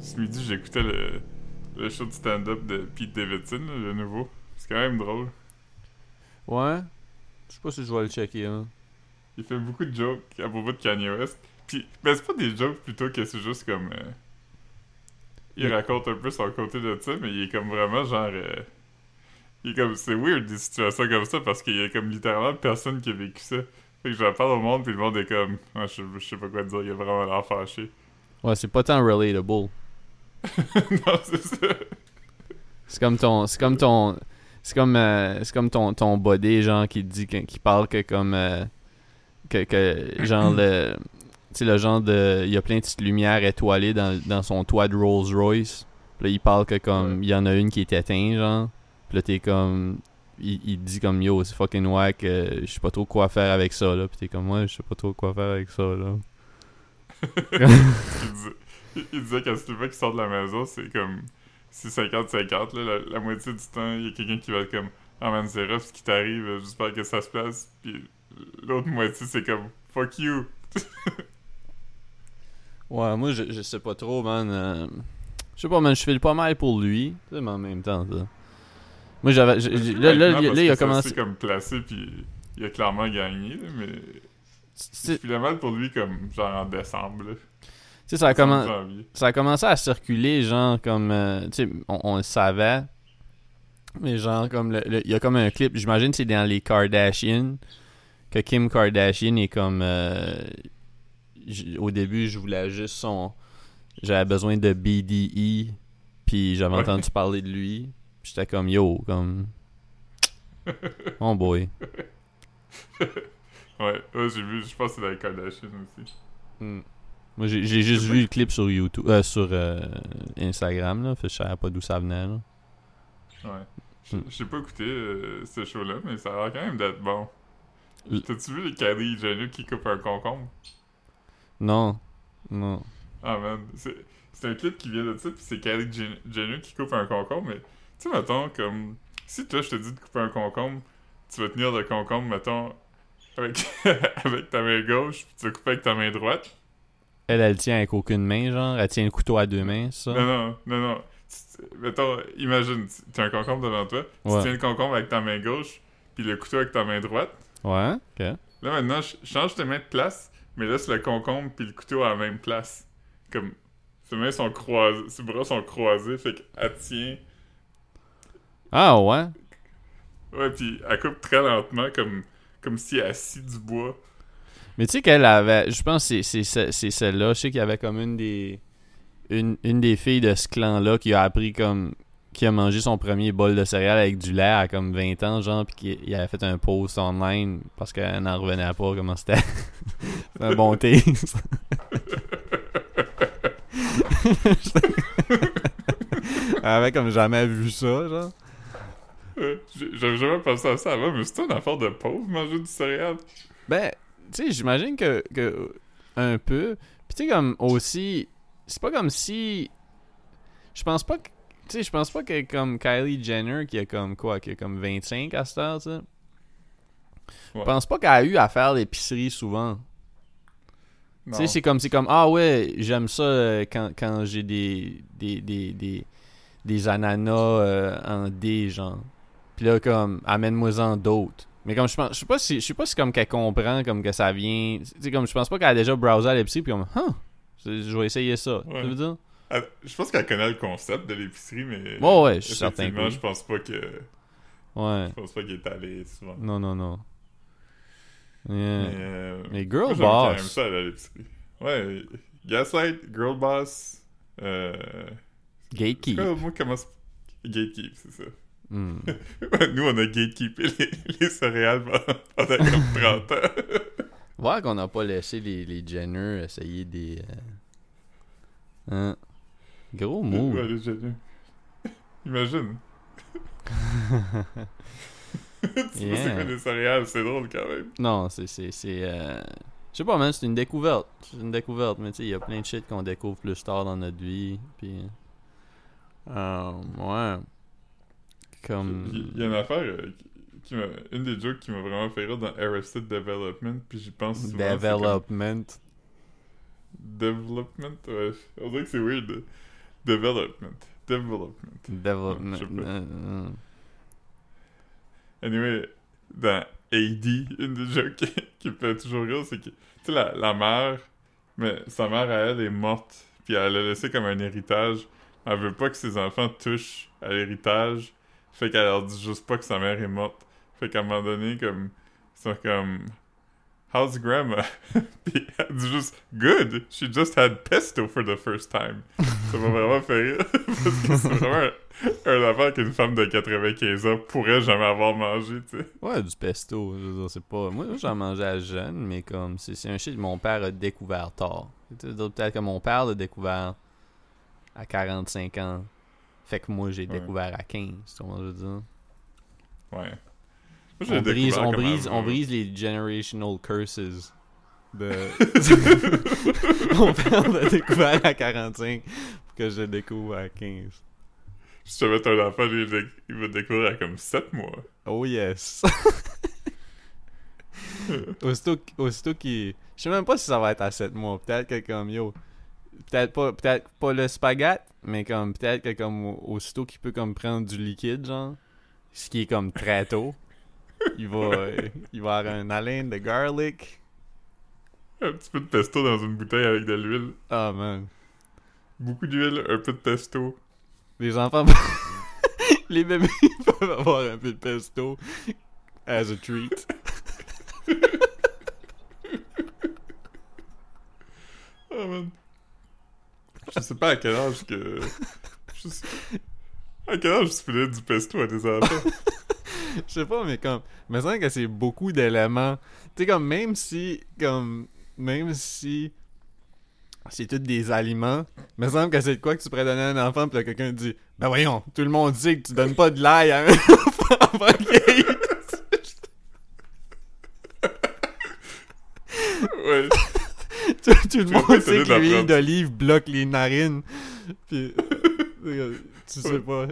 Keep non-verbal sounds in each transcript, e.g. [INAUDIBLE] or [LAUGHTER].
ce midi, j'écoutais le, le show de stand-up de Pete Davidson, le nouveau. C'est quand même drôle. Ouais. Je sais pas si je vais le checker, hein. Il fait beaucoup de jokes à propos de Kanye West. Puis, ben, c'est pas des jokes plutôt que c'est juste comme. euh, il raconte un peu son côté de ça, mais il est comme vraiment genre. euh, il est comme. C'est weird des situations comme ça parce qu'il y a comme littéralement personne qui a vécu ça. Fait que j'en parle au monde, puis le monde est comme. Ah, je, je sais pas quoi dire, il a vraiment l'air fâché. Ouais, c'est pas tant relatable. [LAUGHS] non, c'est ça. C'est comme ton. C'est comme ton. C'est comme, euh, c'est comme ton, ton body, genre, qui dit, qui parle que comme. euh, que, que, genre, le. Tu sais, le genre de. Il y a plein de petites lumières étoilées dans, dans son toit de Rolls Royce. Puis là, il parle que comme. Il y en a une qui est éteinte, genre. Puis là, t'es comme. Il, il dit comme yo, c'est fucking wack, euh, je sais pas trop quoi faire avec ça, là. Puis t'es comme, ouais, je sais pas trop quoi faire avec ça, là. [LAUGHS] il, disait, qu'à chaque fois qu'il sort de la maison, c'est comme. C'est 50-50, là. La, la moitié du temps, il y a quelqu'un qui va être comme. Ah man, c'est rough ce qui t'arrive, j'espère que ça se place. Puis l'autre moitié, c'est comme. Fuck you. [LAUGHS] Ouais, moi, je, je sais pas trop, man. euh, je sais pas, man, je file pas mal pour lui. Mais en même temps, ça. Moi, j'avais. Là, là, il a commencé. comme placé, puis il a clairement gagné, mais. Je filais mal pour lui, comme genre en décembre, là. Sais, ça a Décembre, commen- janvier. ça a commencé à circuler, genre, comme. euh, tu sais, on, on le savait. Mais genre, comme. le- le- Il y a comme un clip, j'imagine que c'est dans les Kardashian. Que Kim Kardashian est comme. euh, au début, je voulais juste son. J'avais besoin de BDE. Puis j'avais Ouais. entendu parler de lui. Puis J'étais comme yo, comme. [LAUGHS] Oh boy. Ouais, ouais j'ai vu, je pense que c'est dans les Kardashian aussi. Hmm. Moi, j'ai juste vu le clip sur YouTube, euh, sur euh, Instagram, là. Fait je savais pas d'où ça venait, là. Ouais. J'ai Hmm. j'ai pas écouté euh, ce show-là, mais ça a l'air quand même d'être bon. T'as-tu vu le Kylie Jenner qui coupe un concombre? Non. Non. Ah man, c'est un clip qui vient de ça, puis c'est Jen- Jenner qui coupe un concombre, mais tu sais, mettons, comme, si toi je te dis de couper un concombre, tu vas tenir le concombre, mettons, avec, [LAUGHS] avec ta main gauche, puis tu vas couper avec ta main droite. Elle, elle tient avec aucune main, genre. Elle tient le couteau à deux mains, ça? Non, non, non, non. Mettons, imagine, tu- t'as un concombre devant toi, tu tiens le concombre avec ta main gauche, puis le couteau avec ta main droite. Ouais, ok. Là, maintenant, je change tes mains de place, mais laisse le concombre puis le couteau à la même place. Comme, ses mains sont croisées, ses bras sont croisés, fait qu'elle tient... Ah, ouais? Ouais, puis elle coupe très lentement, comme, comme si elle scie du bois. Mais tu sais qu'elle avait. Je pense que c'est- c'est ce- c'est celle-là. Je sais qu'il y avait comme une des. Une, une des filles de ce clan-là qui a appris comme. Qui a mangé son premier bol de céréales avec du lait à comme 20 ans, genre, puis qui il avait fait un post online parce qu'elle n'en revenait pas comment c'était. [LAUGHS] C'est un bon [LAUGHS] taste. Elle avait comme jamais vu ça, genre. J'avais jamais pensé à ça avant, mais c'est une affaire de pauvre, manger du céréal. Ben, tu sais, j'imagine que, que. Un peu. Puis tu sais, comme aussi. C'est pas comme si. Je pense pas que. Tu sais, je pense pas que comme Kylie Jenner, qui a comme quoi, qui a comme 25 à cette heure, tu sais. Je Ouais. pense pas qu'elle a eu à faire l'épicerie souvent. Tu sais, c'est comme, comme, ah ouais, j'aime ça euh, quand, quand j'ai des, des, des, des, des ananas euh, en D, genre. Puis là, comme, amène-moi-en d'autres. Mais comme, je pense, je sais pas si, je sais pas si comme qu'elle comprend, comme que ça vient, tu sais, comme, je pense pas qu'elle a déjà browsé à l'épicerie, puis comme, huh, je je vais essayer ça. Ouais. Tu veux dire? Elle- Je pense qu'elle connaît le concept de l'épicerie, mais... Ouais, ouais, je suis certain que je pense pas que... Ouais. Je pense pas qu'il est allé souvent. Non, non, non. Yeah. Mais, euh, Mais girl boss. ça à l'épicerie. Ouais, Gaslight, Girl Boss, euh... Gatekeep. moi, comment... Gatekeep, c'est ça. Hmm. [LAUGHS] Nous, on a gatekeepé les, les céréales pendant, pendant comme 30 ans. [LAUGHS] Voir qu'on n'a pas laissé les, les Jenner essayer des. euh, hein. Gros move. Ouais, les génies. [LAUGHS] Imagine. tu sais pas c'est Yeah. quoi des céréales, c'est drôle quand même. Non, c'est. c'est, c'est euh, Je sais pas, man, c'est une découverte. C'est une découverte, mais tu sais, il y a plein de shit qu'on découvre plus tard dans notre vie. Puis. Euh, ouais. Comme. Il y a une affaire euh, qui- m'a. Une des jokes qui m'a vraiment fait rire dans Arrested Development, puis j'y pense souvent. comme- Development. Development, ouais. On dirait que c'est weird. Development. Development. Development. Euh, euh. Anyway, dans AD, une des jokes qui, qui me fait toujours rire, c'est que, tu sais, la, la mère, mais sa mère, à elle, est morte, puis elle a laissé comme un héritage. Elle veut pas que ses enfants touchent à l'héritage, fait qu'elle leur dit juste pas que sa mère est morte. Fait qu'à un moment donné, comme, ils sont comme, How's grandma? [LAUGHS] puis elle dit juste, Good! She just had pesto for the first time. Ça m'a vraiment fait rire, [LAUGHS] parce que c'est vraiment un, un affaire qu'une femme de 95 ans pourrait jamais avoir mangé, tu sais. Ouais, du pesto. Je veux c'est pas. Moi, j'en mangeais à jeune, mais comme. C'est un shit que mon père a découvert tard. Peut-être que mon père l'a découvert à 45 ans. Fait que moi, j'ai Ouais. découvert à 15. Tu vois je veux dire? Ouais. Moi, On brise, on, brise, on brise les generational curses de. [LAUGHS] mon père l'a découvert à 45 pour que je le découvre à 15. Si tu mettre un enfant, il va- découvrir à comme 7 mois. Oh yes. [LAUGHS] aussitôt, aussitôt qu'il. Je sais même pas si ça va être à 7 mois. Peut-être que comme yo. Peut-être pas, peut-être pas le spaghette, mais comme peut-être que comme au- aussitôt qu'il peut comme prendre du liquide, genre. Ce qui est comme très tôt. [LAUGHS] Il va, euh, il va avoir un haleine de garlic. Un petit peu de pesto dans une bouteille avec de l'huile. Oh man. Beaucoup d'huile, un peu de pesto. Les enfants. [LAUGHS] les bébés [LAUGHS] peuvent avoir un peu de pesto as a treat. Oh man. Je sais pas à quel âge que. Je sais... À quel âge tu filer du pesto à des enfants? Je sais pas, mais comme. Me semble que c'est beaucoup d'éléments. Tu sais, comme même si. Comme. Même si. C'est tous des aliments. Il me semble que c'est de quoi que tu pourrais donner à un enfant, puis là, quelqu'un dit Ben voyons, tout le monde dit que tu donnes pas de l'ail à un [LAUGHS] enfant avant qu'il ouais. [LAUGHS] tout, tout le pas monde sait que l'huile d'olive bloque les narines. Puis. [LAUGHS] tu sais pas.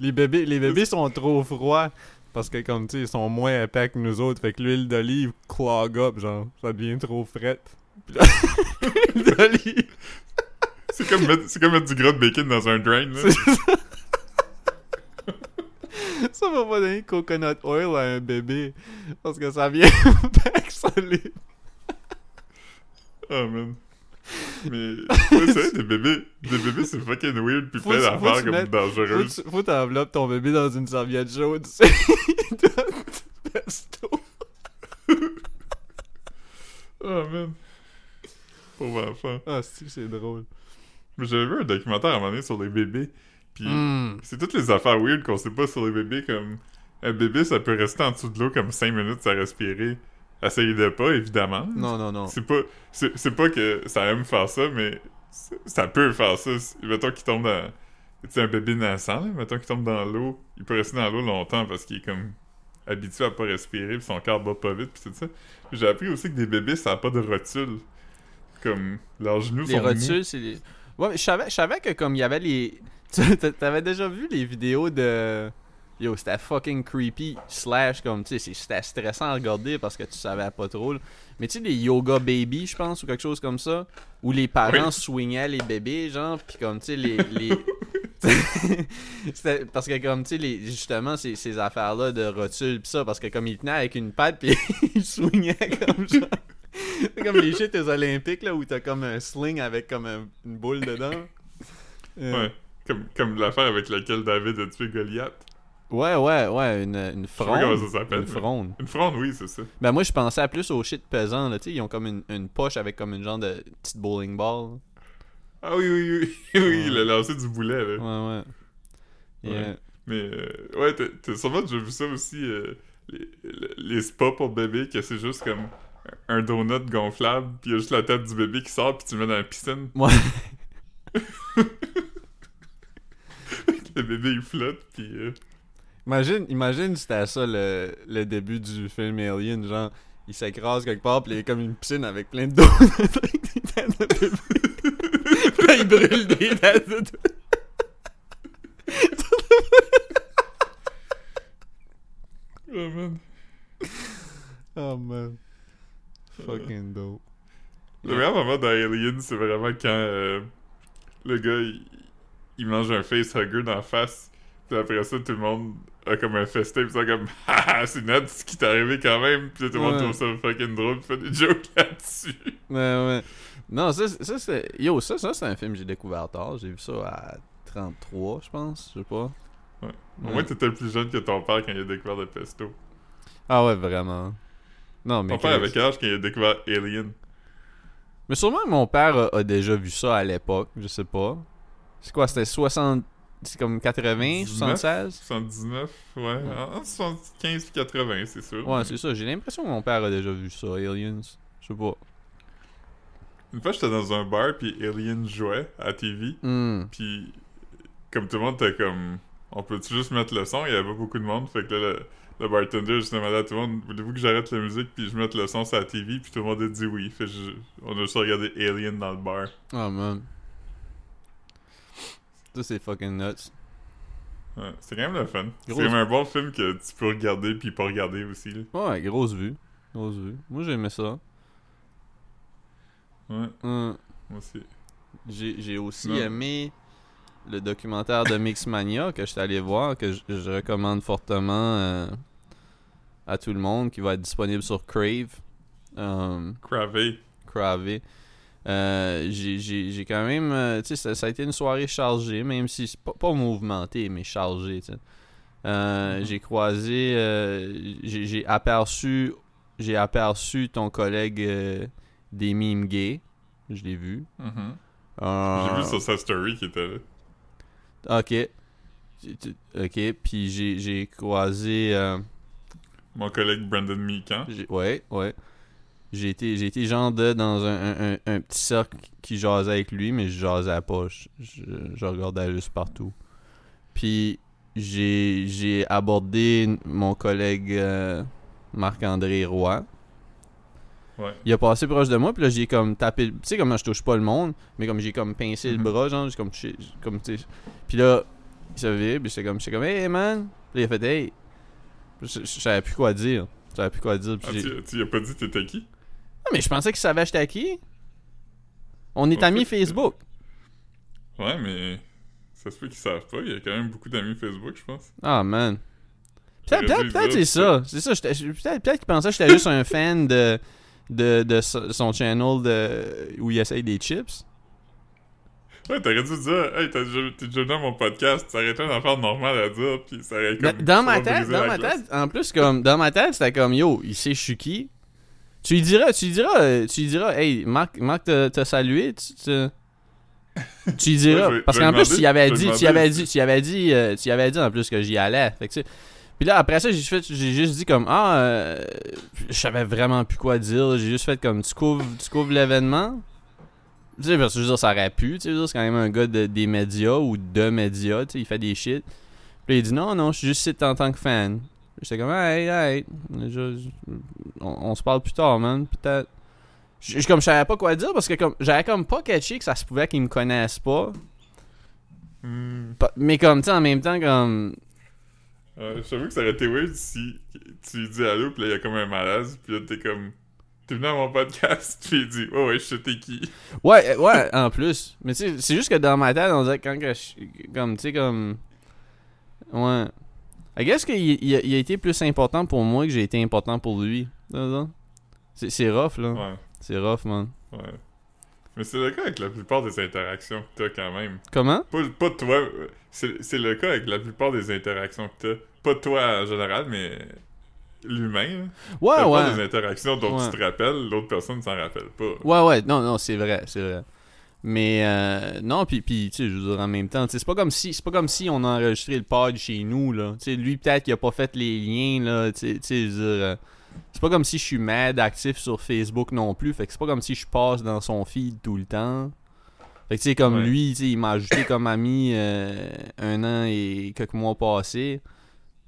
Les bébés, les bébés sont trop froids. Parce que comme tu sais, ils sont moins épais que nous autres. Fait que l'huile d'olive clog up, genre. Ça devient trop frette. [LAUGHS] L'huile d'olive. C'est comme, mettre... c'est comme mettre du gras de bacon dans un drain, là. Ça va pas donner coconut oil à un bébé. Parce que ça vient back solide. Oh man. Mais. Ouais, c'est [LAUGHS] des bébés. Des bébés, c'est fucking weird pis Faut- plein faut d'affaires comme Faut dangereuses. tu- faut t'enveloppes ton bébé dans une serviette chaude. Tu sais. [LAUGHS] Pesto. Oh [LAUGHS] man. Pauvre enfant. Ah, si, c'est drôle? Mais j'avais vu un documentaire à un moment donné sur les bébés. Pis Mm. c'est toutes les affaires weird qu'on sait pas sur les bébés. Comme un bébé, ça peut rester en dessous de l'eau comme 5 minutes à respirer. Essayez de pas, évidemment. Non, non, non. C'est pas, c'est, c'est pas que ça aime faire ça, mais ça peut faire ça. Mettons qu'il tombe dans. Tu sais, un bébé naissant, là, mettons qu'il tombe dans l'eau, il peut rester dans l'eau longtemps parce qu'il est comme habitué à pas respirer, puis son cœur bat pas vite, puis tout ça. J'ai appris aussi que des bébés, ça a pas de rotule. Comme, leurs genoux Les sont rotules, c'est les. Ouais, mais je savais, je savais que comme il y avait les. [LAUGHS] T'avais déjà vu les vidéos de. Yo, c'était fucking creepy, slash, comme, tu sais, c'était stressant à regarder parce que tu savais pas trop. là. Mais tu sais, les yoga baby, je pense, ou quelque chose comme ça, où les parents Oui. swingaient les bébés, genre, pis comme, tu sais, les. les... [LAUGHS] [LAUGHS] Parce que comme tu sais justement ces, ces affaires là de rotules pis ça parce que comme ils tenaient avec une patte puis [LAUGHS] ils swingaient comme genre c'est comme les shit aux olympiques là où t'as comme un sling avec comme un- une boule dedans Euh, Ouais. Comme, comme l'affaire avec laquelle David a tué Goliath. Ouais ouais ouais une, une sais pas comment fronde ça s'appelle, une fronde Une fronde, oui, c'est ça. ben moi je pensais à plus au shit pesant là tu sais ils ont comme une, une poche avec comme une genre de petite bowling ball Ah oui, oui, oui. oui, il a lancé du boulet, là. ouais ouais Yeah. Ouais. Mais, euh, ouais, t'as- t'as sûrement déjà vu ça aussi, euh, les, les spas pour bébé, que c'est juste comme un donut gonflable, puis il y a juste la tête du bébé qui sort, puis tu le mets dans la piscine. Ouais. [LAUGHS] le bébé, il flotte, puis... euh, Imagine, imagine c'était ça le, le début du film Alien, genre il s'écrase quelque part puis il a comme une piscine avec plein de dos avec des têtes de bébé. Puis là, il brûle des têtes de. Oh, man. Oh man. Fucking dope. Le meilleur moment dans Alien, c'est vraiment quand euh, le gars, il, il mange un facehugger dans la face. Puis après ça, tout le monde a comme un festin. Ils sont comme, [LAUGHS] ah, c'est net ce qui t'est arrivé quand même. Puis tout le monde Ouais. trouve ça fucking drôle. Puis fait des jokes [LAUGHS] là-dessus. Ouais, ouais. Non, ça, ça c'est. Yo, ça, ça c'est un film que j'ai découvert tard. J'ai vu ça à 33, je pense. Je sais pas. Ouais. Au Ouais. moins, t'étais plus jeune que ton père quand il a découvert le pesto. Ah ouais, vraiment. Non, mais. Ton père avait quel âge quand il a découvert Alien? Mais sûrement mon père a, a déjà vu ça à l'époque, je sais pas. C'est quoi, c'était 60. C'est comme 80, 76 79, ouais. En en 75 et 80, c'est sûr. Ouais, c'est ça. J'ai l'impression que mon père a déjà vu ça, Aliens. Je sais pas. Une fois, j'étais dans un bar, puis Alien jouait à TV. Hmm. Puis, comme tout le monde était comme, on peut-tu juste mettre le son? Il y avait pas beaucoup de monde. Fait que là, le, le bartender, juste demandé à tout le monde, voulez-vous que j'arrête la musique puis je mette le son sur la TV? Puis tout le monde a dit oui. Fait je- on a juste regardé Alien dans le bar. Oh man. Ça, c'est fucking nuts. Ouais, c'est quand même le fun. C'est quand même un bon film que tu peux regarder puis pas regarder aussi. Là. Ouais, grosse vue. Grosse vue. Moi, j'aimais ça. Ouais, Hmm. moi aussi. J'ai j'ai aussi Non. aimé le documentaire de Mixmania que je suis allé voir, que je, je recommande fortement euh, à tout le monde, qui va être disponible sur Crave. Um, Cravé. Cravé. Euh, j'ai- quand même. euh, tu sais, ça, ça a été une soirée chargée, même si c'est pas, pas mouvementé, mais chargée. Euh, Mhm. J'ai croisé. euh, j'ai aperçu. J'ai aperçu ton collègue des mimes gays. Je l'ai vu. Mhm. Euh, J'ai vu sur sa story qui était là. Ok. Ok, puis j'ai j'ai croisé. Mon collègue Brandon Meekan. ouais, ouais. J'ai été, j'ai été genre de dans un, un- petit cercle qui jasait avec lui, mais je jasais pas. Je, je, je regardais juste partout. Puis j'ai j'ai abordé mon collègue euh, Marc-André Roy. Ouais. Il a passé proche de moi, puis là j'ai comme tapé. Tu sais, comment je touche pas le monde, mais comme j'ai comme pincé Mhm. le bras, genre, j'ai comme touché. Comme, tu sais. Puis là, il se vire, puis j'étais comme, comme, hey man. Puis il a fait, hey. Je, je savais plus quoi dire. Je savais plus quoi dire. Puis Ah, tu, tu as pas dit t'étais qui? Ah, mais je pensais qu'il savait j'étais qui. On est amis fait, Facebook. Ouais, mais ça se peut qu'ils savent pas. Il y a quand même beaucoup d'amis Facebook, je pense. Ah, man. Peut-être peut-être dire c'est ça. C'est ça. Peut-être peut-être qu'il pensait que j'étais juste un fan de, de, de so- son channel de, où il essaye des chips. Ouais, t'aurais dû dire, hey, t'as déjà, t'es déjà dans mon podcast, ça aurait été une affaire normale à dire, puis ça aurait Dans, comme. dans ma tête, dans ma tête, en plus, comme, dans ma tête, c'était comme, yo, il sait je suis qui. Tu lui diras, tu lui diras, euh, tu lui diras, hey, Marc, Marc t'a salué, tu, tu, tu lui diras. [LAUGHS] Ouais, je vais- parce qu'en plus, tu y avais dit, tu y avais dit, tu y avais dit, euh, tu y avais dit en plus que j'y allais. Fait que, tu sais. Puis là, après ça, j'ai juste dit comme, ah, euh, je savais vraiment plus quoi dire. J'ai juste fait comme, tu couvres, tu couvres l'événement. Tu sais, parce que je veux dire, ça aurait pu, tu sais, c'est quand même un gars de- des médias ou de médias, tu sais, il fait des shit. Puis là, il dit non, non, je suis juste ici en tant que fan. J'étais comme, hey, hey, je- je- on, on se parle plus tard, man, peut-être. Je, je- comme, je savais pas quoi dire parce que comme, j'avais comme pas catché que ça se pouvait qu'ils me connaissent pas. Hmm. Pa- Mais comme, tu sais, en même temps, comme, Ouais, J'avoue que ça aurait été weird si tu lui dis allô, puis là, il y a comme un malaise, puis là, t'es comme. T'es venu à mon podcast, [LAUGHS] puis il dit, ouais, ouais, je sais t'es qui. ouais, euh, ouais, en plus. Mais tu sais, c'est juste que dans ma tête, on dirait que quand que je, comme, tu sais, comme, ouais. I guess qu'il il a, il a été plus important pour moi que j'ai été important pour lui. C'est rough, là. Ouais, C'est rough, man. ouais. Mais c'est le cas avec la plupart des interactions que t'as quand même. Comment? Pas, pas toi, c'est le cas avec la plupart des interactions que t'as. Pas toi en général, mais l'humain. là. Ouais, la plupart ouais. des interactions dont Ouais. tu te rappelles, l'autre personne ne s'en rappelle pas. Ouais, ouais, non, non, c'est vrai, c'est vrai. Mais euh, non, puis, puis tu sais, je veux dire, en même temps, c'est pas comme si c'est pas comme si on a enregistré le pod chez nous, là. Tu sais, lui, peut-être qu'il a pas fait les liens, là, tu sais, je veux dire, euh, c'est pas comme si je suis mad actif sur Facebook non plus, fait que c'est pas comme si je passe dans son feed tout le temps. Fait que tu sais, comme Ouais. lui, tu sais, il m'a ajouté comme ami euh, un an et quelques mois passés.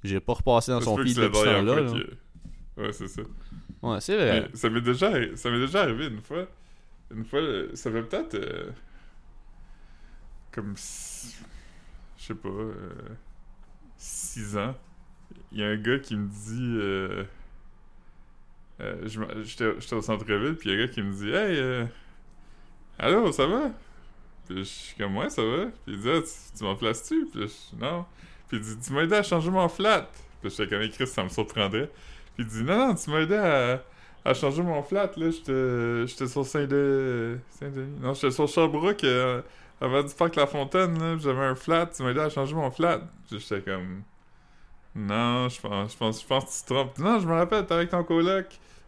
J'ai pas repassé dans son feed depuis ce temps-là. Ouais, c'est ça. Ouais, c'est vrai. Mais ça m'est déjà, arri- ça m'est déjà arrivé une fois. Une fois, euh, ça fait peut-être euh, comme je sais pas, euh, six ans. Il y a un gars qui me dit, euh, euh, j'étais au centre-ville, puis il y a un gars qui me dit, hey, euh, allô, ça va? Puis je suis comme, ouais, ça va. Puis il dit, ah, tu, tu m'en places-tu? Puis je non. Puis il dit, tu m'as à changer mon flat. Puis j'étais comme, Chris, ça me surprendrait. Puis il dit, non, non, tu m'as à, à changer mon flat, là. J'étais sur Saint-Denis. Saint-Denis. Non, j'étais sur Sherbrooke, euh, avant du parc La Fontaine, là. J'avais un flat, tu m'as aidé à changer mon flat. J'étais comme, non, je pense, je pense, je pense que tu te trompes. Non, je me rappelle, t'es avec ton coloc.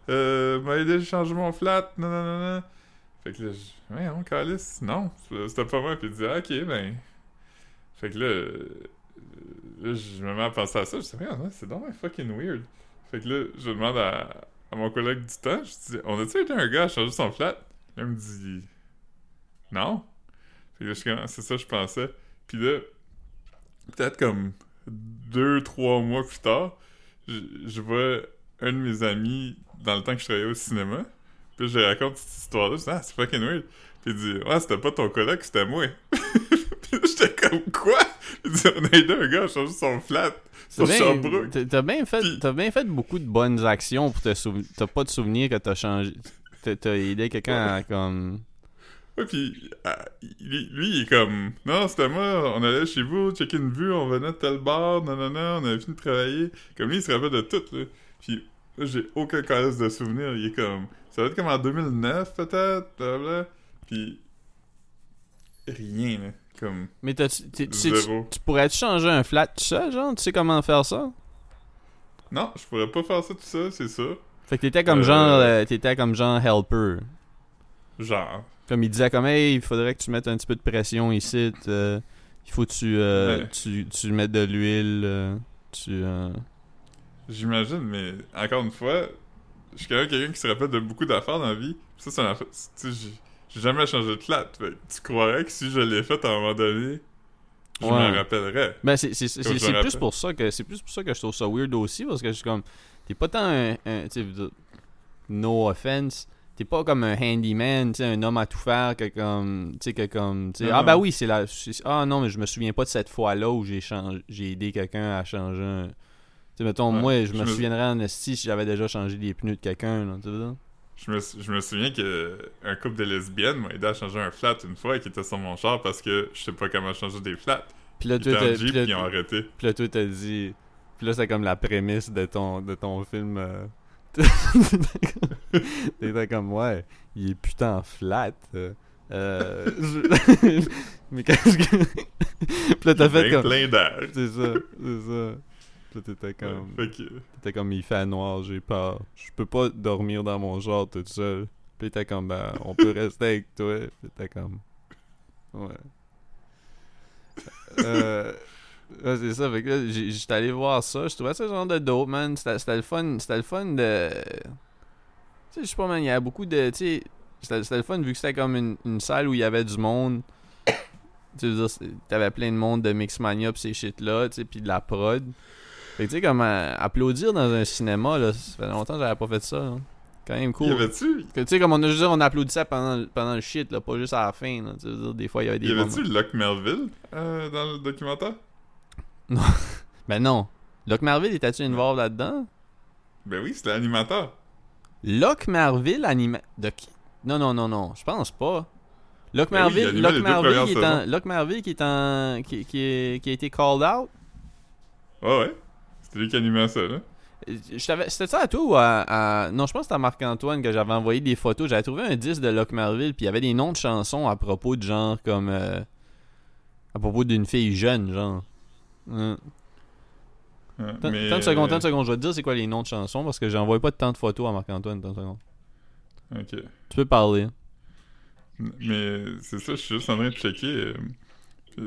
Euh, m'a aidé à changer mon flat. Non, non, non, non. Fait que là, je. Ouais, on calice. Non, c'était pas moi. Puis il dit, ah, ok, ben. Fait que là. euh, Là, je me mets à penser à ça. Je dis, ouais, c'est vraiment fucking weird. Fait que là, je demande à, à mon collègue du temps, je dis, on a-tu été un gars à changer son flat? Là, il me dit, non. C'est ça, je pensais. Puis là, peut-être comme deux, trois mois plus tard, je, vois un de mes amis dans le temps que je travaillais au cinéma. Puis je raconte cette histoire-là. Je dis, ah, c'est fucking weird. Puis il dit, ouais, c'était pas ton collègue, c'était moi. [LAUGHS] Puis j'étais comme, quoi? Il dit, on a aidé un gars à changer son flat T'as bien- fait, t'as bien fait beaucoup de bonnes actions pour te souvenir. T'as pas de souvenir que t'as changé. T'as aidé quelqu'un à comme. Ouais, puis ah, lui, lui, il est comme, non, c'était moi, on allait chez vous, checker une vue, on venait de tel bar, non, non, non, on avait fini de travailler. Comme lui, il se rappelle de tout, là. Puis là, j'ai aucun calice de souvenir. Il est comme, ça va être comme en 2009, peut-être, blablabla. Puis rien, là. Comme, Mais t'as- tu tu- pourrais-tu changer un flat tout seul, genre? Tu sais comment faire ça? Non, je pourrais pas faire ça tout ça, c'est ça. Fait que t'étais comme Euh. genre. euh, t'étais comme genre helper. Genre. Comme il disait comme hey, il faudrait que tu mettes un petit peu de pression ici. euh, il faut que tu, Ouais. tu, tu mettes de l'huile. tu. J'imagine, mais encore une fois, je suis quand même quelqu'un qui se rappelle de beaucoup d'affaires dans la vie. Ça, c'est j'ai- jamais changé de flat. Fait tu croirais que si je l'ai fait à un moment donné, je Ouais. m'en rappellerais. Ben c'est me plus pour ça que c'est plus pour ça que je trouve ça weird aussi parce que je suis comme t'es pas tant un, un- no offense t'es pas comme un handyman tu sais un homme à tout faire que comme tu sais que comme ah bah oui c'est la ah non mais je me souviens pas de cette fois là où j'ai changé j'ai aidé quelqu'un à changer un tu mettons Ouais. moi je Je me me- souviendrais en esti si j'avais déjà changé les pneus de quelqu'un tu Je me, je me souviens que un couple de lesbiennes m'a aidé à changer un flat une fois qui était sur mon char parce que je sais pas comment changer des flats. puis là puis ils ont arrêté. Puis là, toi, t'as dit. Puis là, c'est comme la prémisse de ton, de ton film. euh, [LAUGHS] T'étais comme, ouais, il est putain flat. euh, euh, [LAUGHS] je- [LAUGHS] Mais qu'est-ce que. Puis là, t'as fait comme. plein d'air. C'est ça, c'est ça. Là, t'étais comme. Que, T'étais comme, il fait noir, j'ai peur. Je peux pas dormir dans mon genre tout seul. Puis t'étais comme, ben, on peut [LAUGHS] rester avec toi. Puis t'étais comme. Ouais. Euh. Ouais, c'est ça, fait que là, j'étais allé voir ça, je trouvais ça genre de dope, man. C'était le fun, c'était le fun de... Tu sais, je sais pas, man, il y avait beaucoup de... Tu sais, c'était le fun vu que c'était comme une, une salle où il y avait du monde. Tu veux dire, t'avais plein de monde de Mixmania pis ces shit-là, tu sais, pis de la prod. Fait que tu sais, comme euh, applaudir dans un cinéma, là, ça fait longtemps que j'avais pas fait ça, là. Quand même y cool. avait-tu? Que, Tu sais, comme on a juste dit, on applaudissait pendant, le- pendant le shit, là, pas juste à la fin, là. Tu veux dire, des fois, il y avait des y moments... avait-tu Locke Melville euh, dans le documentaire? [LAUGHS] Ben non. Locke Marville, était-tu involved là-dedans? Ben oui, c'était l'animateur. Locke Marville, anima... De qui? Non, non, non, non. Je pense pas. Locke Ben oui, il Marville, animait Locke deux Marville, qui est en... Locke Marville qui est en... Qui, qui, est- qui a été called out? Ouais, ouais. C'était lui qui animait ça, là? Euh, C'était ça à toi ou à, à- Non, je pense que c'était à Marc-Antoine que j'avais envoyé des photos. J'avais trouvé un disque de Locke Marville, puis il y avait des noms de chansons à propos de genre comme... euh, À propos d'une fille jeune, genre. Hum. Ouais, Tant mais, tant de secondes, tant euh, de secondes. Je vais te dire c'est quoi les noms de chansons parce que j'envoie pas tant de photos à Marc-Antoine. tant de secondes. Ok. Tu peux parler. Mais c'est ça, je suis juste en train de checker.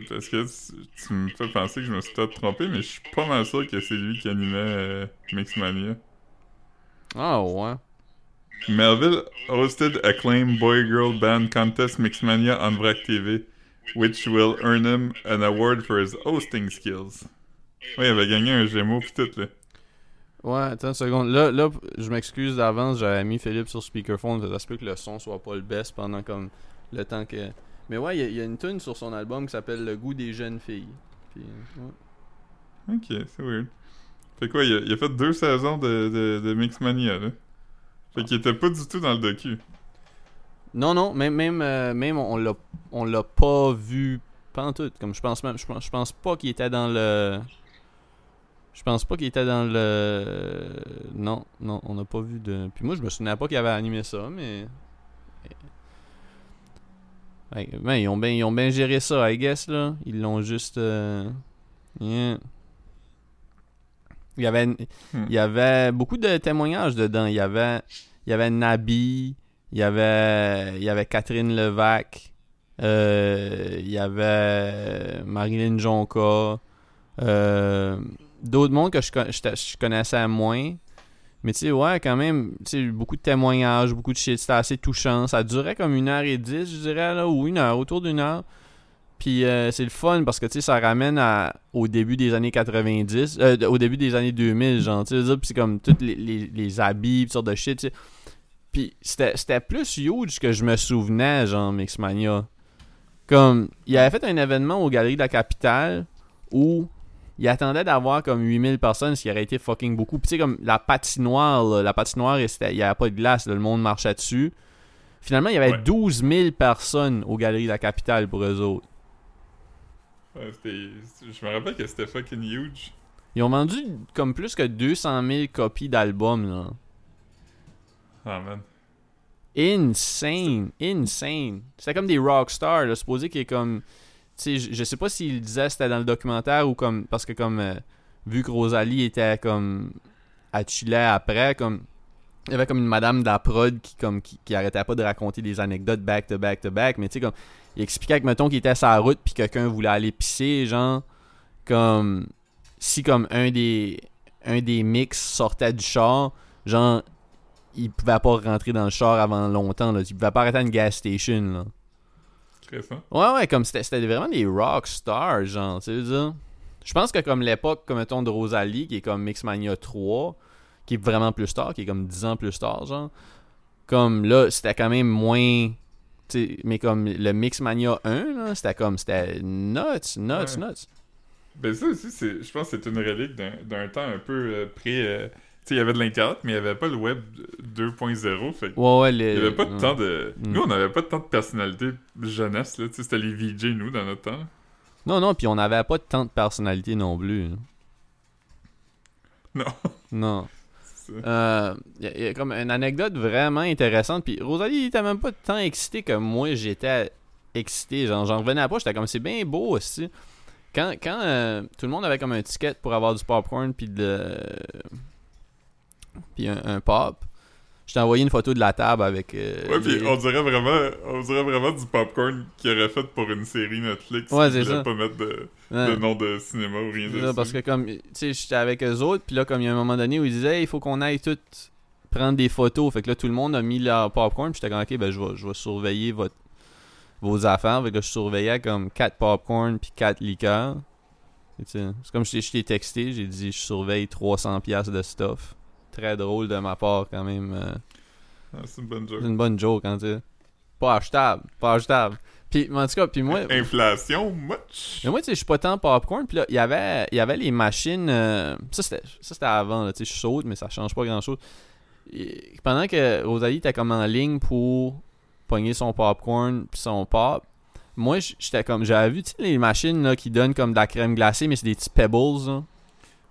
Parce que tu, tu me fais penser que je me suis peut-être trompé, mais je suis pas mal sûr que c'est lui qui animait euh, Mixmania. Ah ouais. Melville hosted acclaimed boy girl band contest Mixmania on VRAC TV, which will earn him an award for his hosting skills. Ouais, il avait gagné un Gémeaux pis tout, là. Ouais, attends une seconde. Là, là je m'excuse d'avance, j'avais mis Philippe sur speakerphone. Ça se peut que le son soit pas le best pendant comme le temps que. Mais ouais, il y a- il y, a une tune sur son album qui s'appelle Le goût des jeunes filles. Puis, ouais. Ok, c'est weird. Fait quoi, il a, il a fait deux saisons de, de, de Mixmania, là. Fait qu'il était pas du tout dans le docu. Non, non, même, même, euh, même on l'a on l'a pas vu pas en tout. Comme je pense même, je pense, je pense pas qu'il était dans le. Je pense pas qu'il était dans le. Non, non, on n'a pas vu de. Puis moi, je me souvenais pas qu'il avait animé ça, mais. Ben, ils ont bien ils ont bien géré ça, I guess, là. Ils l'ont juste. euh, yeah. Il y avait il y avait beaucoup de témoignages dedans. Il y avait il y avait Nabi, il y avait il y avait Catherine Levac, euh, il y avait Marilyn Jonca, euh, d'autres mondes que je, je connaissais moins. Mais tu sais, ouais, quand même, tu sais, beaucoup de témoignages, beaucoup de shit, c'était assez touchant. Ça durait comme une heure et dix, je dirais, là, ou une heure, autour d'une heure. Puis euh, c'est le fun parce que, tu sais, ça ramène à, au début des années 90, euh, au début des années 2000, genre, tu sais, c'est comme tous les, les, les habits, toutes sortes de shit, tu sais. Puis c'était plus huge que je me souvenais, genre, Mixmania. Comme, il avait fait un événement aux Galeries de la Capitale où il attendait d'avoir comme 8000 personnes, ce qui aurait été fucking beaucoup. Puis tu sais, comme la patinoire, là, la patinoire, il n'y avait pas de glace, là, le monde marchait dessus. Finalement, il y avait Ouais. 12 000 personnes aux Galeries de la Capitale pour eux autres. Ouais, je me rappelle que c'était fucking huge. Ils ont vendu comme plus que 200 000 copies d'albums, là. Ah, man. Insane, insane. C'était comme des rockstars, là, supposé qu'il est comme... Je, je sais pas s'il disait c'était dans le documentaire ou comme... Parce que comme... euh, vu que Rosalie était comme... à Chile après, comme... Il y avait comme une madame d'Aprod qui, comme, qui, arrêtait pas de raconter des anecdotes back to back to back, mais tu sais, comme... Il expliquait que, mettons, qu'il était sur la route puis quelqu'un voulait aller pisser, genre... Comme... Si comme un des... Un des mix sortait du char, genre il pouvait pas rentrer dans le char avant longtemps. Là. Il pouvait pas arrêter à une gas station. Là. Ça. Ouais, ouais, comme c'était, vraiment des rock stars, genre, tu sais, dire. Je pense que comme l'époque, comme mettons, de Rosalie, qui est comme Mixmania 3, qui est vraiment plus tard, qui est comme 10 ans plus tard, genre, comme là, c'était quand même moins. mais comme le Mixmania 1, là, c'était comme, c'était nuts, nuts, Ouais. nuts. Ben ça aussi, je pense que c'est une relique d'un, temps un peu euh, pré... euh, il y avait de l'internet, mais il n'y avait pas le web 2.0, fait Ouais, ouais, les. il n'y avait pas de ouais. temps de... Mm. Nous, on n'avait pas de temps de personnalité jeunesse, là, tu sais, c'était les VJ, nous, dans notre temps. Non, non, puis on n'avait pas tant de personnalité non plus. là. Non. [LAUGHS] Non. Euh, Il y, a- y a comme une anecdote vraiment intéressante. Puis Rosalie était même pas tant excitée que moi j'étais excité. Genre, j'en revenais pas. J'étais comme c'est bien beau aussi. Quand, quand euh, tout le monde avait comme un ticket pour avoir du popcorn puis de. Puis un, un pop, je t'ai envoyé une photo de la table avec. euh, Ouais, puis on dirait vraiment, on dirait vraiment du popcorn qu'il aurait fait pour une série Netflix. Ouais, c'est ça. pas mettre de, Ouais. de nom de cinéma ou rien dessus. ça, parce que comme, tu sais, j'étais avec eux autres, puis là, comme il y a un moment donné où ils disaient, Hey, il faut qu'on aille tout prendre des photos. Fait que là, tout le monde a mis leur popcorn, puis j'étais comme, ok, ben, je vais, je vais surveiller votre, vos affaires. Fait que là, je surveillais comme 4 popcorn, puis 4 liqueurs. C'est comme je t'ai- texté, j'ai dit, je surveille 300$ piastres de stuff. Très drôle de ma part, quand même. euh, Ah, c'est une bonne c'est joke. une bonne joke, hein, tu. Pas achetable, pas achetable. Puis, en tout cas, puis moi, [LAUGHS] Inflation, much. mais moi, tu sais, je suis pas tant popcorn. Puis là, il y avait, il y avait les machines. euh, ça, c'était avant. là, Tu sais, je saute, mais ça change pas grand chose. pendant que Rosalie était comme en ligne pour pogner son popcorn puis son pop, moi, j'étais comme. J'avais vu, tu sais, les machines là, qui donnent comme de la crème glacée, mais c'est des petits pebbles. là.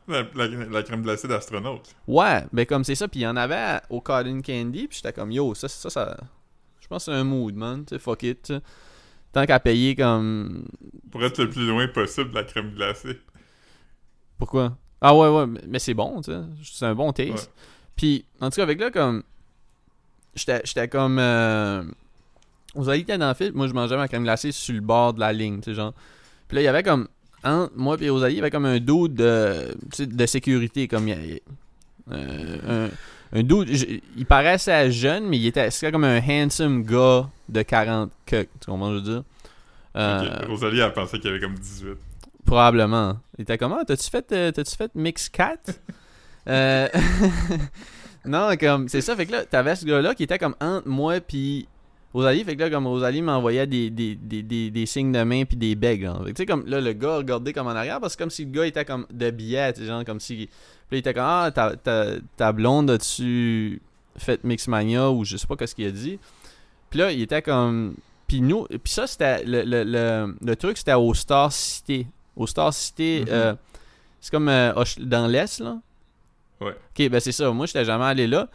La, la- la crème glacée d'astronaute. Ouais, ben comme c'est ça. Puis il y en avait à- au Cotton Candy. Puis j'étais comme, yo, ça, ça, ça. Je pense que c'est un mood, man. Tu sais, fuck it. tu sais. Tant qu'à payer comme Pour être le plus loin possible de la crème glacée. Pourquoi? Ah ouais, ouais, mais- c'est bon, tu sais. C'est un bon taste. Ouais. Puis, en tout cas, avec là, comme. J'étais j'étais comme. Euh... Rosalie était dans le fil, moi je mangeais ma crème glacée sur le bord de la ligne, tu sais, genre. Puis là, il y avait comme. Entre moi et Rosalie, il y avait comme un dos de, de sécurité, comme. il euh, un, il paraissait jeune, mais il était c'était comme un handsome gars de 40 que, tu comprends, ce que je veux dire? Euh, Rosalie, elle pensait qu'il avait comme 18. Probablement. Il était comment? T'as-tu fait, euh, t'as-tu fait Mix 4? [LAUGHS] Euh, [LAUGHS] non, comme, c'est ça. Fait que là, t'avais ce gars-là qui était comme entre moi puis Rosalie. Fait que là, comme Rosalie m'envoyait des, des, des, des, des signes de main puis des begs. genre. Fait que tu sais, comme là, le gars regardait comme en arrière parce que comme si le gars était comme de sais, genre comme si. Puis il était comme, ah, ta, ta, ta blonde, as-tu fait Mixmania ou je sais pas qu'est-ce qu'il a dit. Puis là, il était comme. Puis nous. Puis ça, c'était. Le, le, le, le truc, c'était au Star City. Au Star City. Mhm. euh, c'est comme euh, dans l'Est, là. Ouais. Ok, ben c'est ça. Moi, j'étais jamais allé là.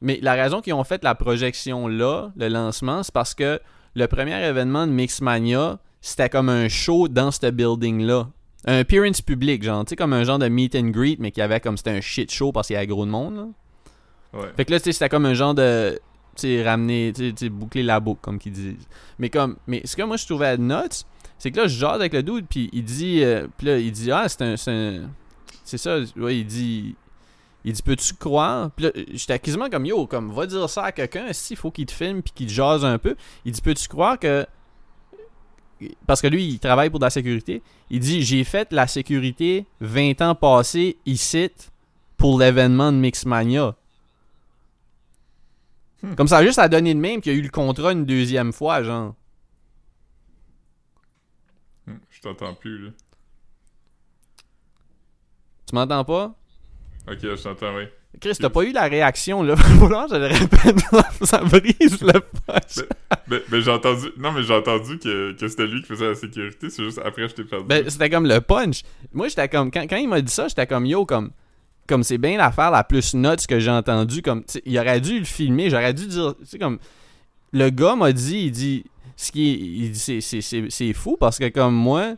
Mais la raison qu'ils ont fait la projection là, le lancement, c'est parce que le premier événement de Mixmania, c'était comme un show dans ce building-là. Un appearance public, genre, tu sais, comme un genre de meet and greet, mais qui avait comme c'était un shit show parce qu'il y avait gros de monde, là. Ouais. Fait que là, tu sais, c'était comme un genre de. Tu sais, ramener, tu sais, boucler la boucle, comme qu'ils disent. Mais comme. Mais ce que moi, je trouvais nuts, c'est que là, je jase avec le dude, puis il dit. euh, puis là, il dit, ah, c'est un. C'est un- c'est ça, ouais, il dit. Il dit, peux-tu croire? Puis là, j'étais quasiment comme, yo, comme, va dire ça à quelqu'un, s'il faut qu'il te filme, puis qu'il te jase un peu. Il dit, peux-tu croire que. Parce que lui, il travaille pour de la sécurité. Il dit, j'ai fait la sécurité 20 ans passés ici pour l'événement de Mixmania. Hmm. Comme ça, juste à donner de même, puis il a eu le contrat une deuxième fois, genre. Hum, Je t'entends plus, là. Tu m'entends pas? Ok, je t'entends, oui. Chris, t'as pas eu la réaction, là. [LAUGHS] Vraiment, je le répète, [LAUGHS] ça brise le punch. Ben, ben, j'ai entendu... Non, mais j'ai entendu que, que c'était lui qui faisait la sécurité, c'est juste après, je t'ai perdu. Ben, c'était comme le punch. Moi, j'étais comme. Quand, quand il m'a dit ça, j'étais comme yo, comme. Comme c'est bien l'affaire la plus nuts que j'ai entendue. Comme, il aurait dû le filmer, j'aurais dû dire. Tu sais, comme. Le gars m'a dit, il dit. Ce qui c'est, c'est, c'est, c'est fou parce que, comme moi,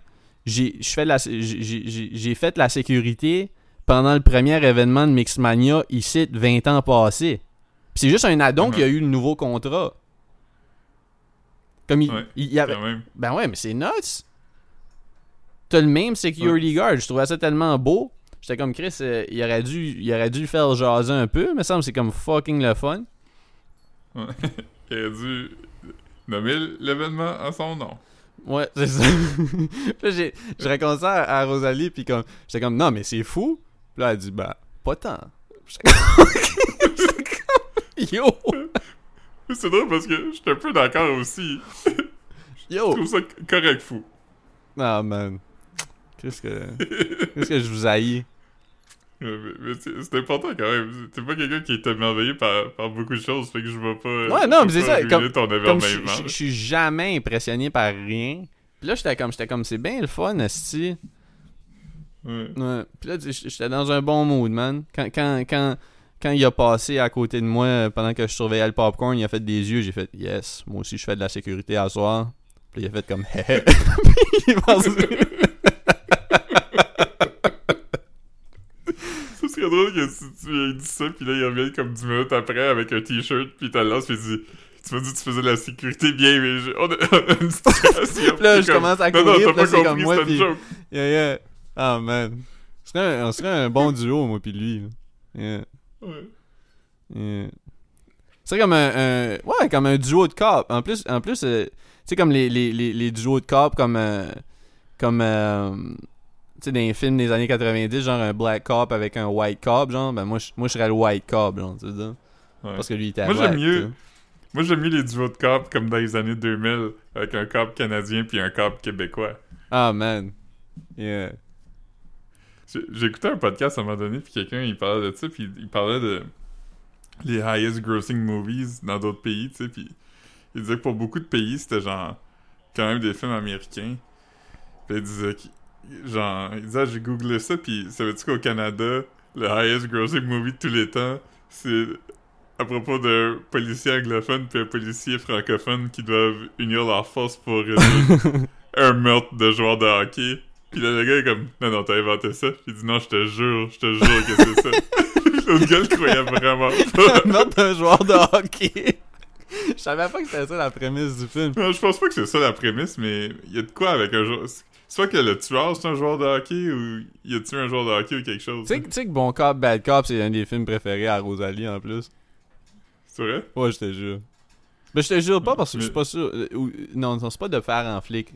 j'ai, la, j'ai- j'ai fait la sécurité pendant le premier événement de Mixmania ici, 20 ans passés. Puis c'est juste un addon Mhm. qui a eu le nouveau contrat. Comme il, Ouais, il y avait, ben ouais, mais c'est nuts. T'as le même security guard. Je trouvais ça tellement beau. J'étais comme Chris, euh, il, aurait dû, il aurait dû faire jaser un peu. Mais ça me c'est comme fucking le fun. [LAUGHS] Il aurait dû nommer l'événement à son nom. Ouais, c'est ça. [LAUGHS] Là, j'ai, je raconte ça à, à Rosalie, puis comme, j'étais comme, non, mais c'est fou. Puis là, elle dit, bah, pas tant. [LAUGHS] Yo, C'est drôle parce que je suis un peu d'accord aussi. Je yo. trouve ça correct fou. Ah, man. Qu'est-ce que, qu'est-ce que je vous haïs? Mais, mais c'est important quand même. T'es pas quelqu'un qui est émerveillé par, par beaucoup de choses, fait que je vais pas. Ouais, non, je mais c'est ça, comme- ton comme je je- je suis jamais impressionné par rien. Puis là, j'étais comme, j'étais comme, c'est bien le fun, esti. Ouais. Ouais. Puis là, j'étais dans un bon mood, man. Quand, quand, quand, quand il a passé à côté de moi euh, pendant que je surveillais le popcorn, il a fait des yeux, j'ai fait yes, moi aussi je fais de la sécurité à soir. Puis il a fait comme hé hé. Puis. Ça serait drôle que si tu dit ça, puis là, il revient comme 10 minutes après avec un t-shirt, puis le lance, puis il dit Tu m'as dit que tu faisais de la sécurité bien, mais je- on a, une [LAUGHS] situation. Là, je comme, commence à Non, courir, non, puis t'as pas c'est comme compris, moi, c'était une joke. Yeah, yeah. Ah, man. On serait un, on serait un bon duo, moi, puis lui. Yeah. Ouais. Yeah. C'est comme un, un- ouais comme un duo de cop. En plus en plus euh, tu sais comme les, les, les, les duos de cop comme euh, comme euh, tu sais dans les films des années 90 genre un black cop avec un white cop genre ben moi je moi je serais le white cop genre tu sais. Ouais. parce que lui il était Moi, j'aime mieux-. Moi, j'aime mieux les duos de cops comme dans les années 2000, avec un cop canadien puis un cop québécois. Ah man. Yeah. Écouté un podcast à un moment donné, puis quelqu'un, il parlait de ça, puis il parlait de les highest grossing movies dans d'autres pays, tu sais, puis il disait que pour beaucoup de pays, c'était genre quand même des films américains. Puis il disait que, genre, il disait, ah, j'ai googlé ça, puis savais-tu qu'au Canada, le highest grossing movie de tous les temps, c'est à propos d'un policier anglophone puis un policier francophone qui doivent unir leurs forces pour résoudre [LAUGHS] un meurtre de joueur de hockey. Puis là, le gars est comme, non, non, t'as inventé ça. Puis il dit, non, je te jure, je te jure que c'est ça. [LAUGHS] le gars le croyait vraiment pas. [LAUGHS] Meurtre d'un joueur de hockey. Je savais pas que c'était ça la prémisse du film. Non, je pense pas que c'est ça la prémisse, mais il y a de quoi avec un joueur. Soit que le tueur, c'est un joueur de hockey, ou il a tué un joueur de hockey ou quelque chose. Tu sais que- tu sais que Bon Cop, Bad Cop, c'est un des films préférés à Rosalie en plus. C'est vrai? Ouais, je te jure. Mais je te jure pas parce que je suis pas sûr. euh, non, non, c'est pas de faire en flic.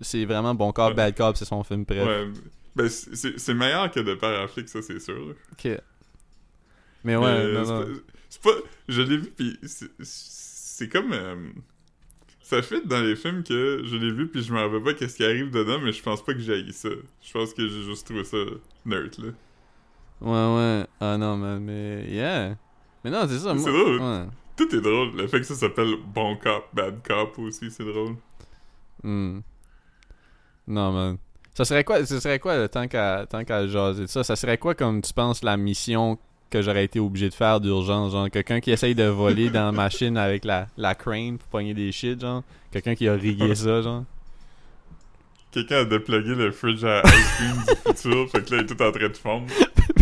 C'est vraiment Bon Cop, Ouais. Bad Cop, c'est son film préféré. Ouais. Ben, c'est c'est- c'est meilleur que de Père Affleck, ça, c'est sûr. Ok. Mais ouais, Mais, non, c'est non. C'est pas. Je l'ai vu, pis c'est- c'est comme. euh, ça fait dans les films que je l'ai vu, puis je me rappelle pas qu'est-ce qui arrive dedans, mais je pense pas que j'ai ça. Je pense que j'ai juste trouvé ça nerd, là. Ouais, ouais. Ah non, man, mais yeah. Mais non, c'est ça. C'est Moi, drôle. ouais. Tout est drôle. Le fait que ça s'appelle Bon Cop, Bad Cop aussi, c'est drôle. Hmm. Non, man. Ça serait quoi, ça serait quoi, tant qu'à qu'à jaser de ça, ça serait quoi, comme tu penses, la mission que j'aurais été obligé de faire d'urgence, genre quelqu'un qui essaye de voler dans la [LAUGHS] machine avec la, la crane pour pogner des shit, genre? Quelqu'un qui a rigué [LAUGHS] ça, genre? Quelqu'un a déplugué le fridge à ice cream du [LAUGHS] futur, fait que là, il est tout en train de fondre.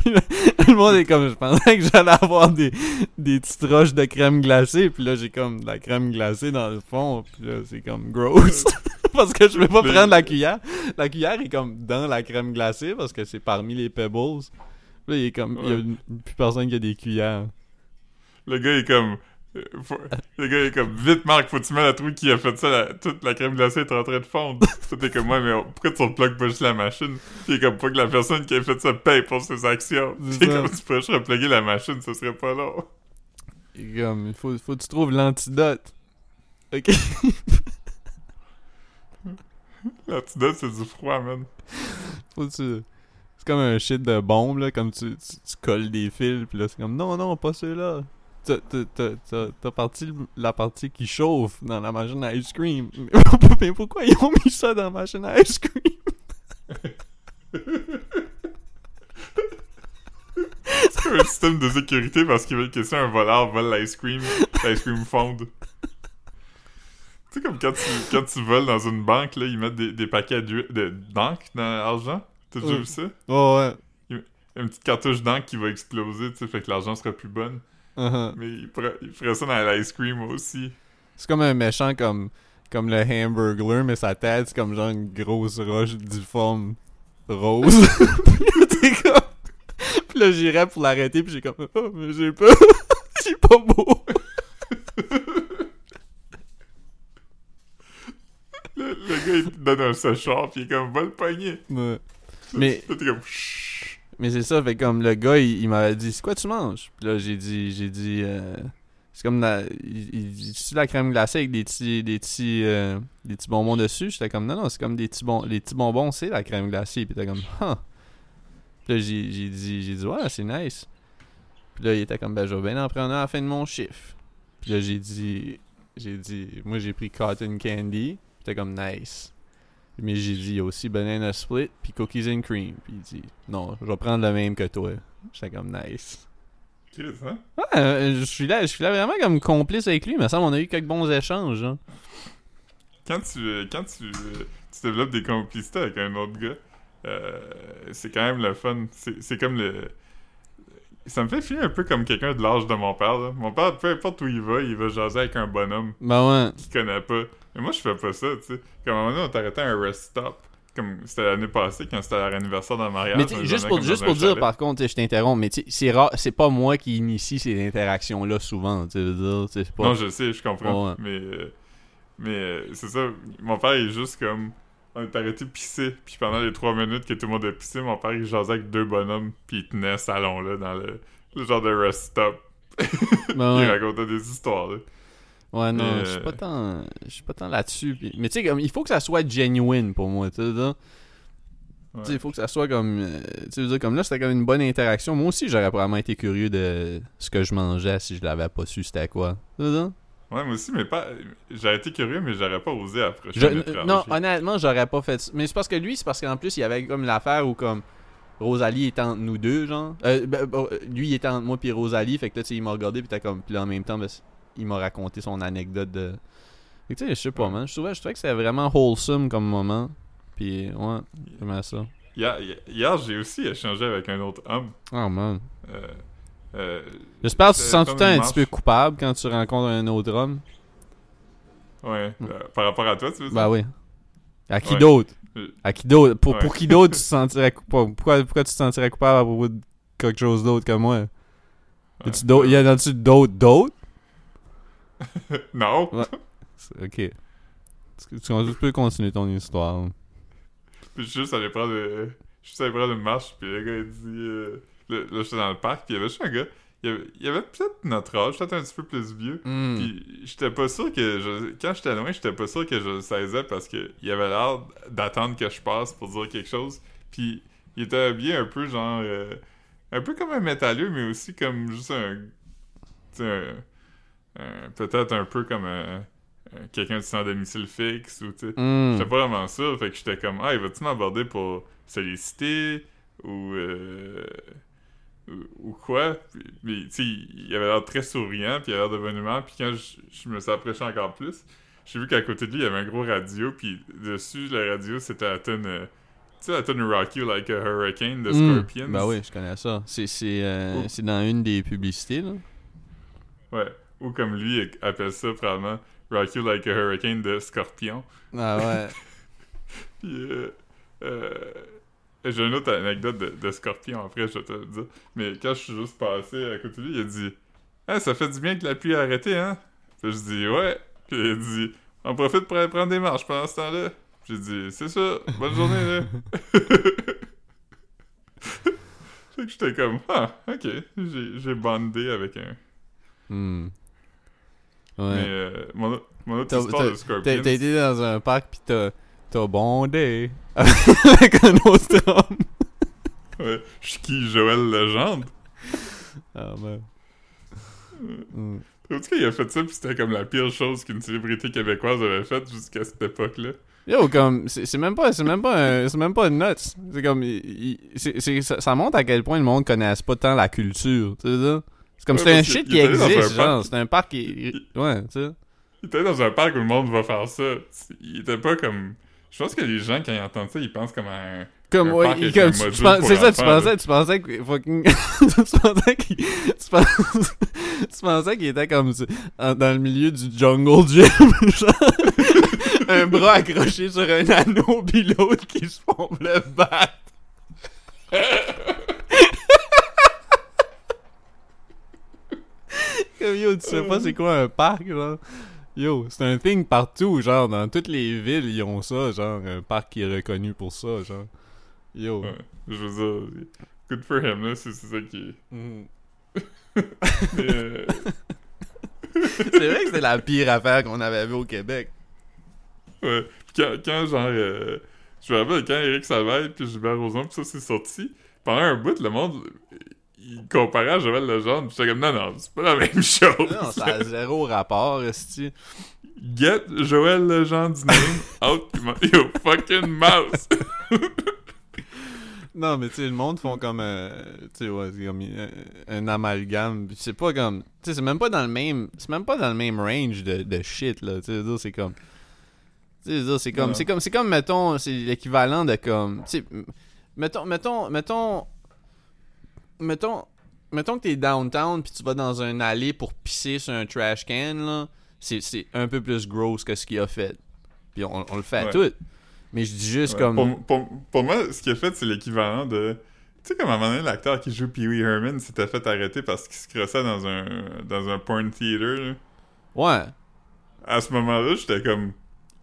Puis là, le monde est comme, je pensais que j'allais avoir des, des petites roches de crème glacée, puis là j'ai comme de la crème glacée dans le fond, puis là c'est comme gross. [LAUGHS] parce que je vais pas prendre la cuillère. La cuillère est comme dans la crème glacée parce que c'est parmi les pebbles. Là il est comme, il y a plus personne qui a des cuillères. Le gars est comme. euh, faut- Le gars est comme vite Marc, faut que tu mets la truc qui a fait ça, la- toute la crème glacée est en train de fondre. [LAUGHS] T'es comme ouais mais on- pourquoi tu replugues pas juste la machine? Puis il est comme pas que la personne qui a fait ça paye pour ses actions. C'est [LAUGHS] comme tu pourrais juste repluguer la machine, ça serait pas long. Il est comme, il faut, faut que tu trouves l'antidote. Ok. L'antidote c'est du froid, man. Faut que tu. C'est comme un shit de bombe, là, comme tu, tu, tu colles des fils, puis là, c'est comme, non, non, pas ceux-là. T'as- parti la partie qui chauffe dans la machine à ice cream. [LAUGHS] Mais pourquoi ils ont mis ça dans la machine à ice cream? [LAUGHS] C'est un système de sécurité parce qu'ils veulent que si un voleur vole l'ice cream, l'ice cream fonde. Tu sais, comme quand tu, quand tu voles dans une banque, là, ils mettent des, des paquets d'encre dans l'argent. T'as déjà vu ça? Oh, ouais. Une petite cartouche d'encre qui va exploser, tu sais, fait que l'argent sera plus bonne. Uh-huh. Mais ils feraient, ça dans l'ice cream aussi. C'est comme un méchant comme, comme le Hamburglar, mais sa tête, c'est comme genre une grosse roche difforme rose. [LAUGHS] Puis là, j'irais pour l'arrêter, puis j'ai comme... Oh, mais j'ai pas... [LAUGHS] j'ai pas beau. Le, gars, il te donne un séchard, pis il est comme, va le pogner. Ouais. Mais, t'es comme, chut. mais c'est ça, fait comme le gars, il, il m'avait dit, c'est quoi tu manges? Puis là, j'ai dit, j'ai dit, euh, c'est comme la, il, la crème glacée avec des petits, des petits, euh, des petits bonbons dessus? J'étais comme, non, non, c'est comme des petits bonbons, les petits bonbons, c'est la crème glacée. Puis t'es comme, huh. Puis là, j'ai, j'ai dit, j'ai dit, ouais, c'est nice. Puis là, il était comme, ben, je vais bien en prendre un à la fin de mon chiffre. Puis là, j'ai dit, j'ai dit, moi, j'ai pris cotton candy. T'es comme, nice. Mais j'ai dit, il y a aussi banana split, puis cookies and cream. Puis il dit, non, je vais prendre le même que toi. J'étais comme, nice. Chris, hein? Ouais, euh, je suis là, je suis là vraiment comme complice avec lui. Mais ça, on a eu quelques bons échanges. Hein. quand tu euh, quand tu, euh, tu développes des complicités avec un autre gars, euh, c'est quand même le fun. C'est c'est comme le. Ça me fait filer un peu comme quelqu'un de l'âge de mon père. Là. Mon père, peu importe où il va, il va jaser avec un bonhomme Ben ouais. qu'il connaît pas. Mais moi, je fais pas ça, tu sais. Comme à un moment donné, on t'arrêtait à un rest stop. Comme c'était l'année passée, quand c'était leur anniversaire d'un mariage. Mais juste pour, juste pour dire, chalet. par contre, je t'interromps, mais c'est rare, c'est pas moi qui initie ces interactions-là souvent. Tu veux dire, pas. Non, je sais, je comprends. Ouais. Mais, euh, mais euh, c'est ça. Mon père est juste comme. On est arrêté pisser. Puis pendant les trois minutes que tout le monde a pissé, mon père il jasait avec deux bonhommes. Puis il tenait salon là dans le, le genre de rest stop. Ben [LAUGHS] Il racontait des histoires là. Ouais, non, Mais, je suis euh, pas tant, je suis pas tant là-dessus. Mais tu sais, il faut que ça soit genuine pour moi, tu sais. Ouais. Tu sais, il faut que ça soit comme, euh, tu veux dire, comme là, c'était comme une bonne interaction. Moi aussi, j'aurais probablement été curieux de ce que je mangeais si je l'avais pas su c'était quoi. Tu? Ouais, moi aussi, mais pas. J'aurais été curieux, mais j'aurais pas osé approcher Je- étranger. non, honnêtement, j'aurais pas fait ça. Mais c'est parce que lui, c'est parce qu'en plus, il y avait comme l'affaire où comme Rosalie était entre nous deux, genre. Euh, ben, euh, lui, il était entre moi puis Rosalie, fait que là, tu sais, il m'a regardé puis t'as comme. Puis là, en même temps, ben, il m'a raconté son anecdote de. Tu sais, je sais pas, man. Je trouvais, je trouvais que c'était vraiment wholesome comme moment. Puis, ouais, j'aimais ça. Hier, j'ai aussi échangé avec un autre homme. Oh, man. Euh, euh, J'espère que tu te sens tout le temps un petit peu coupable quand tu rencontres un autre homme. ouais, euh, par rapport à toi, tu veux dire? Bah oui. À qui Ouais. d'autre? À qui d'autre? Pour, Ouais. pour qui d'autre tu te [LAUGHS] sentirais coupable Pourquoi, pourquoi tu te sentirais coupable à propos de quelque chose d'autre que moi? Ouais. Y en a-tu d'autres d'autres? [LAUGHS] Non! Ouais. Ok. Tu, peux continuer ton histoire? Puis je suis juste allé prendre, euh, je suis juste allé prendre une marche, puis le gars il dit, euh, là, là, j'étais dans le parc, puis il y avait juste un gars, il y avait, il y avait peut-être notre âge, peut-être un petit peu plus vieux, Hmm. puis j'étais pas sûr que, je, quand j'étais loin, j'étais pas sûr que je le saisais parce que il avait l'air d'attendre que je passe pour dire quelque chose, puis il était habillé un peu genre, euh, un peu comme un métalleux, mais aussi comme juste un, tu sais, un, euh, peut-être un peu comme euh, euh, quelqu'un de sans domicile fixe ou tu sais. Hmm. J'étais pas vraiment sûr, fait que j'étais comme Ah, il va-tu m'aborder pour solliciter ou, euh, ou, ou quoi? Puis, tu sais, il avait l'air très souriant, puis il avait l'air de bonne humeur, puis quand je, je me suis approché encore plus, j'ai vu qu'à côté de lui, il y avait un gros radio, puis dessus, la radio, c'était la tonne. tu sais, la tonne Rock You Like a Hurricane de Hmm. Scorpions. Ben oui, je connais ça. C'est euh, Oh. c'est dans une des publicités, là. Ouais. Ou comme lui appelle ça probablement Rock You Like a Hurricane de Scorpion. Ah ouais. [LAUGHS] Puis, euh, euh, j'ai une autre anecdote de, de Scorpion après, je vais te le dire. Mais quand je suis juste passé à côté de lui, il a dit Ah, ça fait du bien que la pluie a arrêté, hein Puis je dis Ouais. Puis il a dit On profite pour aller prendre des marches pendant ce temps-là. J'ai dit C'est ça, bonne journée, là. [LAUGHS] fait que j'étais comme Ah, ok. J'ai bondé avec un. Hmm. Mais Ouais. euh, mon, autre histoire de T'as été dans un parc pis t'as t'as bondé [LAUGHS] avec un autre homme. Ouais, je suis qui? Joël Legendre? Ah ben. Hmm. En tout cas, il a fait ça, puis c'était comme la pire chose qu'une célébrité québécoise avait faite jusqu'à cette époque-là. Yo, comme, c'est même pas, c'est même pas, un- c'est même pas nuts. C'est comme, il- il- c'est, c'est- ça, ça montre à quel point le monde connaisse pas tant la culture, tu sais ça? C'est comme, c'est un shit qui existe, genre, c'est un parc qui, ouais, tu sais. Il était dans un parc où le monde va faire ça. Il était pas comme... Je pense que les gens, quand ils entendent ça, ils pensent comme à un... Comme, Un ouais, parc il- comme, c'est ça, tu pensais, tu pensais que fucking, [LAUGHS] tu pensais qu'il, tu pensais, [LAUGHS] tu pensais qu'il était comme, dans le milieu du jungle gym, [LAUGHS] genre, un bras accroché sur un anneau pis l'autre qui se pompe le bat. Comme yo, tu sais pas c'est quoi un parc, genre. Yo, c'est un thing partout, genre, dans toutes les villes, ils ont ça, genre, un parc qui est reconnu pour ça, genre. Yo. Ouais, je veux dire... Good for him, là, c'est c'est ça qui est... Mm. [LAUGHS] Euh, [LAUGHS] C'est vrai que c'était la pire affaire qu'on avait vue au Québec. ouais. Quand, quand genre... euh, je me rappelle quand Eric Salvaille puis Gilbert Rozon, puis ça, c'est sorti, pendant un bout, le monde... Il comparait à Joël Legendre, j'étais comme, non, non, c'est pas la [LAUGHS] même chose. Non, ça a zéro rapport, esti. Get Joël Legendre's name out your fucking mouth. [LAUGHS] Non, mais tu sais, le monde font comme, euh, tu sais, ouais, c'est comme euh, un amalgame. C'est pas comme, tu sais, c'est même pas dans le même, c'est même pas dans le même range de, de shit là. Tu sais, c'est comme, tu sais, c'est comme, c'est comme, c'est comme, mettons, c'est l'équivalent de comme, tu sais, mettons, mettons, mettons, mettons, mettons que t'es downtown puis tu vas dans un allée pour pisser sur un trash can là, c'est, un peu plus gross que ce qu'il a fait. Puis on, on le fait Ouais. tout. Mais je dis juste Ouais, comme, pour, pour- pour moi, ce qu'il a fait, c'est l'équivalent de. Tu sais, comme à un moment donné, l'acteur qui joue Pee Wee Herman s'était fait arrêter parce qu'il se crossait dans un, dans un porn theater. là. ouais. À ce moment-là, j'étais comme.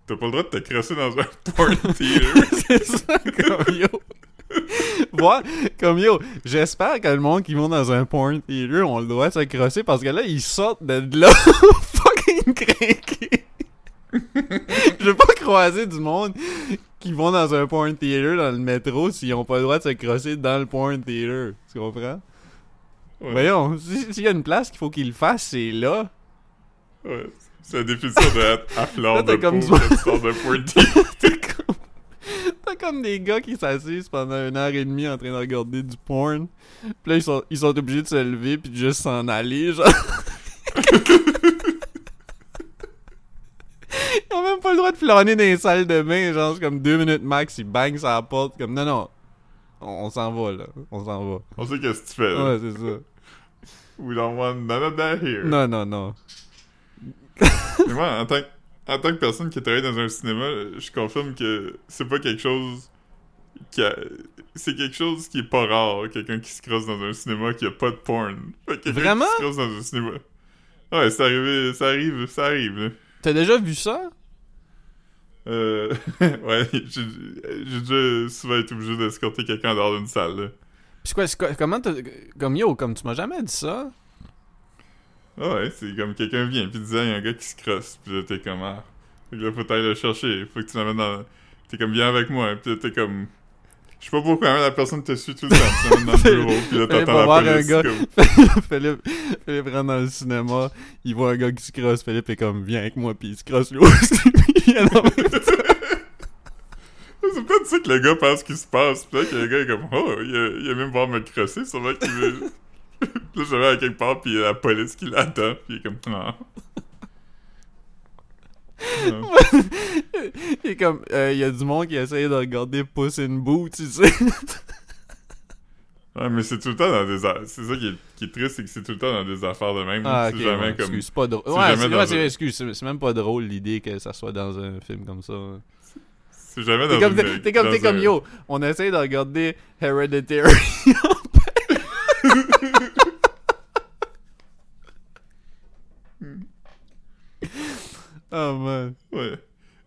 T'as pas le droit de te crosser dans un [LAUGHS] porn theater. [LAUGHS] c'est ça, comme yo. [LAUGHS] Ouais, comme yo, j'espère que le monde qui vont dans un porn theater ont le droit de se crosser parce que là, ils sortent de là [LAUGHS] fucking craqués. Je veux pas croiser du monde qui vont dans un porn theater dans le métro s'ils ont pas le droit de se crosser dans le porn theater. Tu comprends? Ouais. Voyons, si- s'il y a une place qu'il faut qu'ils le fassent, c'est là. Ouais. C'est la définition de à fleur de comme peau du- de porn [LAUGHS] theater. [LAUGHS] T'as comme... Des gars qui s'assisent pendant une heure et demie en train de regarder du porn. Puis là, ils sont, ils sont obligés de se lever puis de juste s'en aller, genre. [LAUGHS] ils ont même pas le droit de flâner dans les salles de bain, genre, c'est comme deux minutes max, ils bangent sur la porte, comme non, non. On, on s'en va, là. On s'en va. On sait qu'est-ce que tu fais. là. Ouais, c'est ça. We don't want none of that here. Non, non, non. Moi, en tant, que, en tant que personne qui travaille dans un cinéma, je confirme que c'est pas quelque chose qui a... C'est quelque chose qui est pas rare, quelqu'un qui se crosse dans un cinéma qui a pas de porn. Vraiment? qui se crosse dans un cinéma. Ouais, c'est arrivé, ça arrive, ça arrive. T'as déjà vu ça? Euh... [LAUGHS] ouais, j'ai déjà souvent été obligé d'escorter quelqu'un dehors d'une salle, là. Pis quoi- comment t'as. Comme yo, comme tu m'as jamais dit ça? Ah ouais, c'est comme quelqu'un vient puis disait, il y a un gars qui se crosse, puis là t'es comme ah. Fait que là faut t'aller le chercher, faut que tu l'amènes dans. T'es comme viens avec moi, puis là t'es comme. Je sais pas pourquoi mais la personne te suit tout le temps, tu dans le [LAUGHS] bureau, puis là t'entends la voir un police. gars. comme- Philippe, Philippe rentre dans le cinéma, il voit un gars qui se crosse, Philippe est comme, viens avec moi, puis il se crosse lui aussi, puis [LAUGHS] il vient dans le- [LAUGHS] C'est peut-être ça que le gars pense qu'il se passe. Peut-être que le gars est comme, oh, il a, il a même voir me crosser, sûrement qu'il veut. [LAUGHS] là, je vais à quelque part, puis il y a la police qui l'attend, puis il est comme, non. [LAUGHS] Non. Il est comme, euh, il y a du monde qui essaye de regarder Puss in Boots, tu sais. Ouais, mais c'est tout le temps dans des. a- C'est ça qui est, qui est triste, c'est que c'est tout le temps dans des affaires de même. Ah, c'est ok, jamais ouais, comme. excuse, c'est pas drôle. Ouais, c'est dans excuse, c'est même pas drôle l'idée que ça soit dans un film comme ça. C'est jamais T'es dans comme, une- t'es comme, dans t'es comme, un- yo, on essaye de regarder Hereditary. [LAUGHS] oh man. Ouais.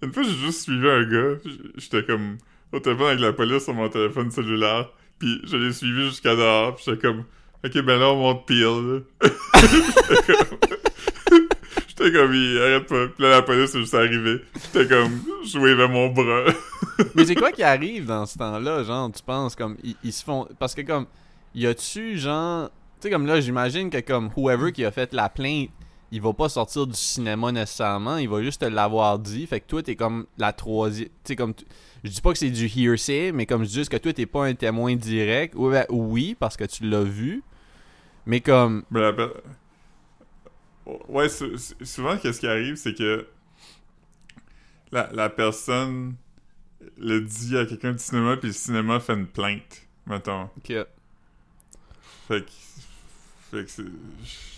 Une fois, j'ai juste suivi un gars. J'étais comme au téléphone avec la police sur mon téléphone cellulaire. Puis je l'ai suivi jusqu'à dehors. Puis j'étais comme, ok, ben là, on monte pile. là. [LAUGHS] J'étais comme, [LAUGHS] j'étais comme, il arrête pas. Puis là, la police est juste arrivée. J'étais comme, je wavais mon bras. [LAUGHS] Mais c'est quoi qui arrive dans ce temps-là, genre, tu penses, comme, ils, ils se font... Parce que, comme, y a-tu, genre... Tu sais, comme là, j'imagine que, comme, whoever qui a fait la plainte, il va pas sortir du cinéma nécessairement, il va juste te l'avoir dit. Fait que toi, t'es comme la troisième... Tu sais, comme... Je dis pas que c'est du hearsay, mais comme je dis juste que toi, t'es pas un témoin direct? Ouais, ben, oui, parce que tu l'as vu. Mais comme... Ouais, sou- sou- souvent, qu'est-ce qui arrive, c'est que la, la personne le dit à quelqu'un du cinéma, puis le cinéma fait une plainte, mettons. que- Fait que. Fait que.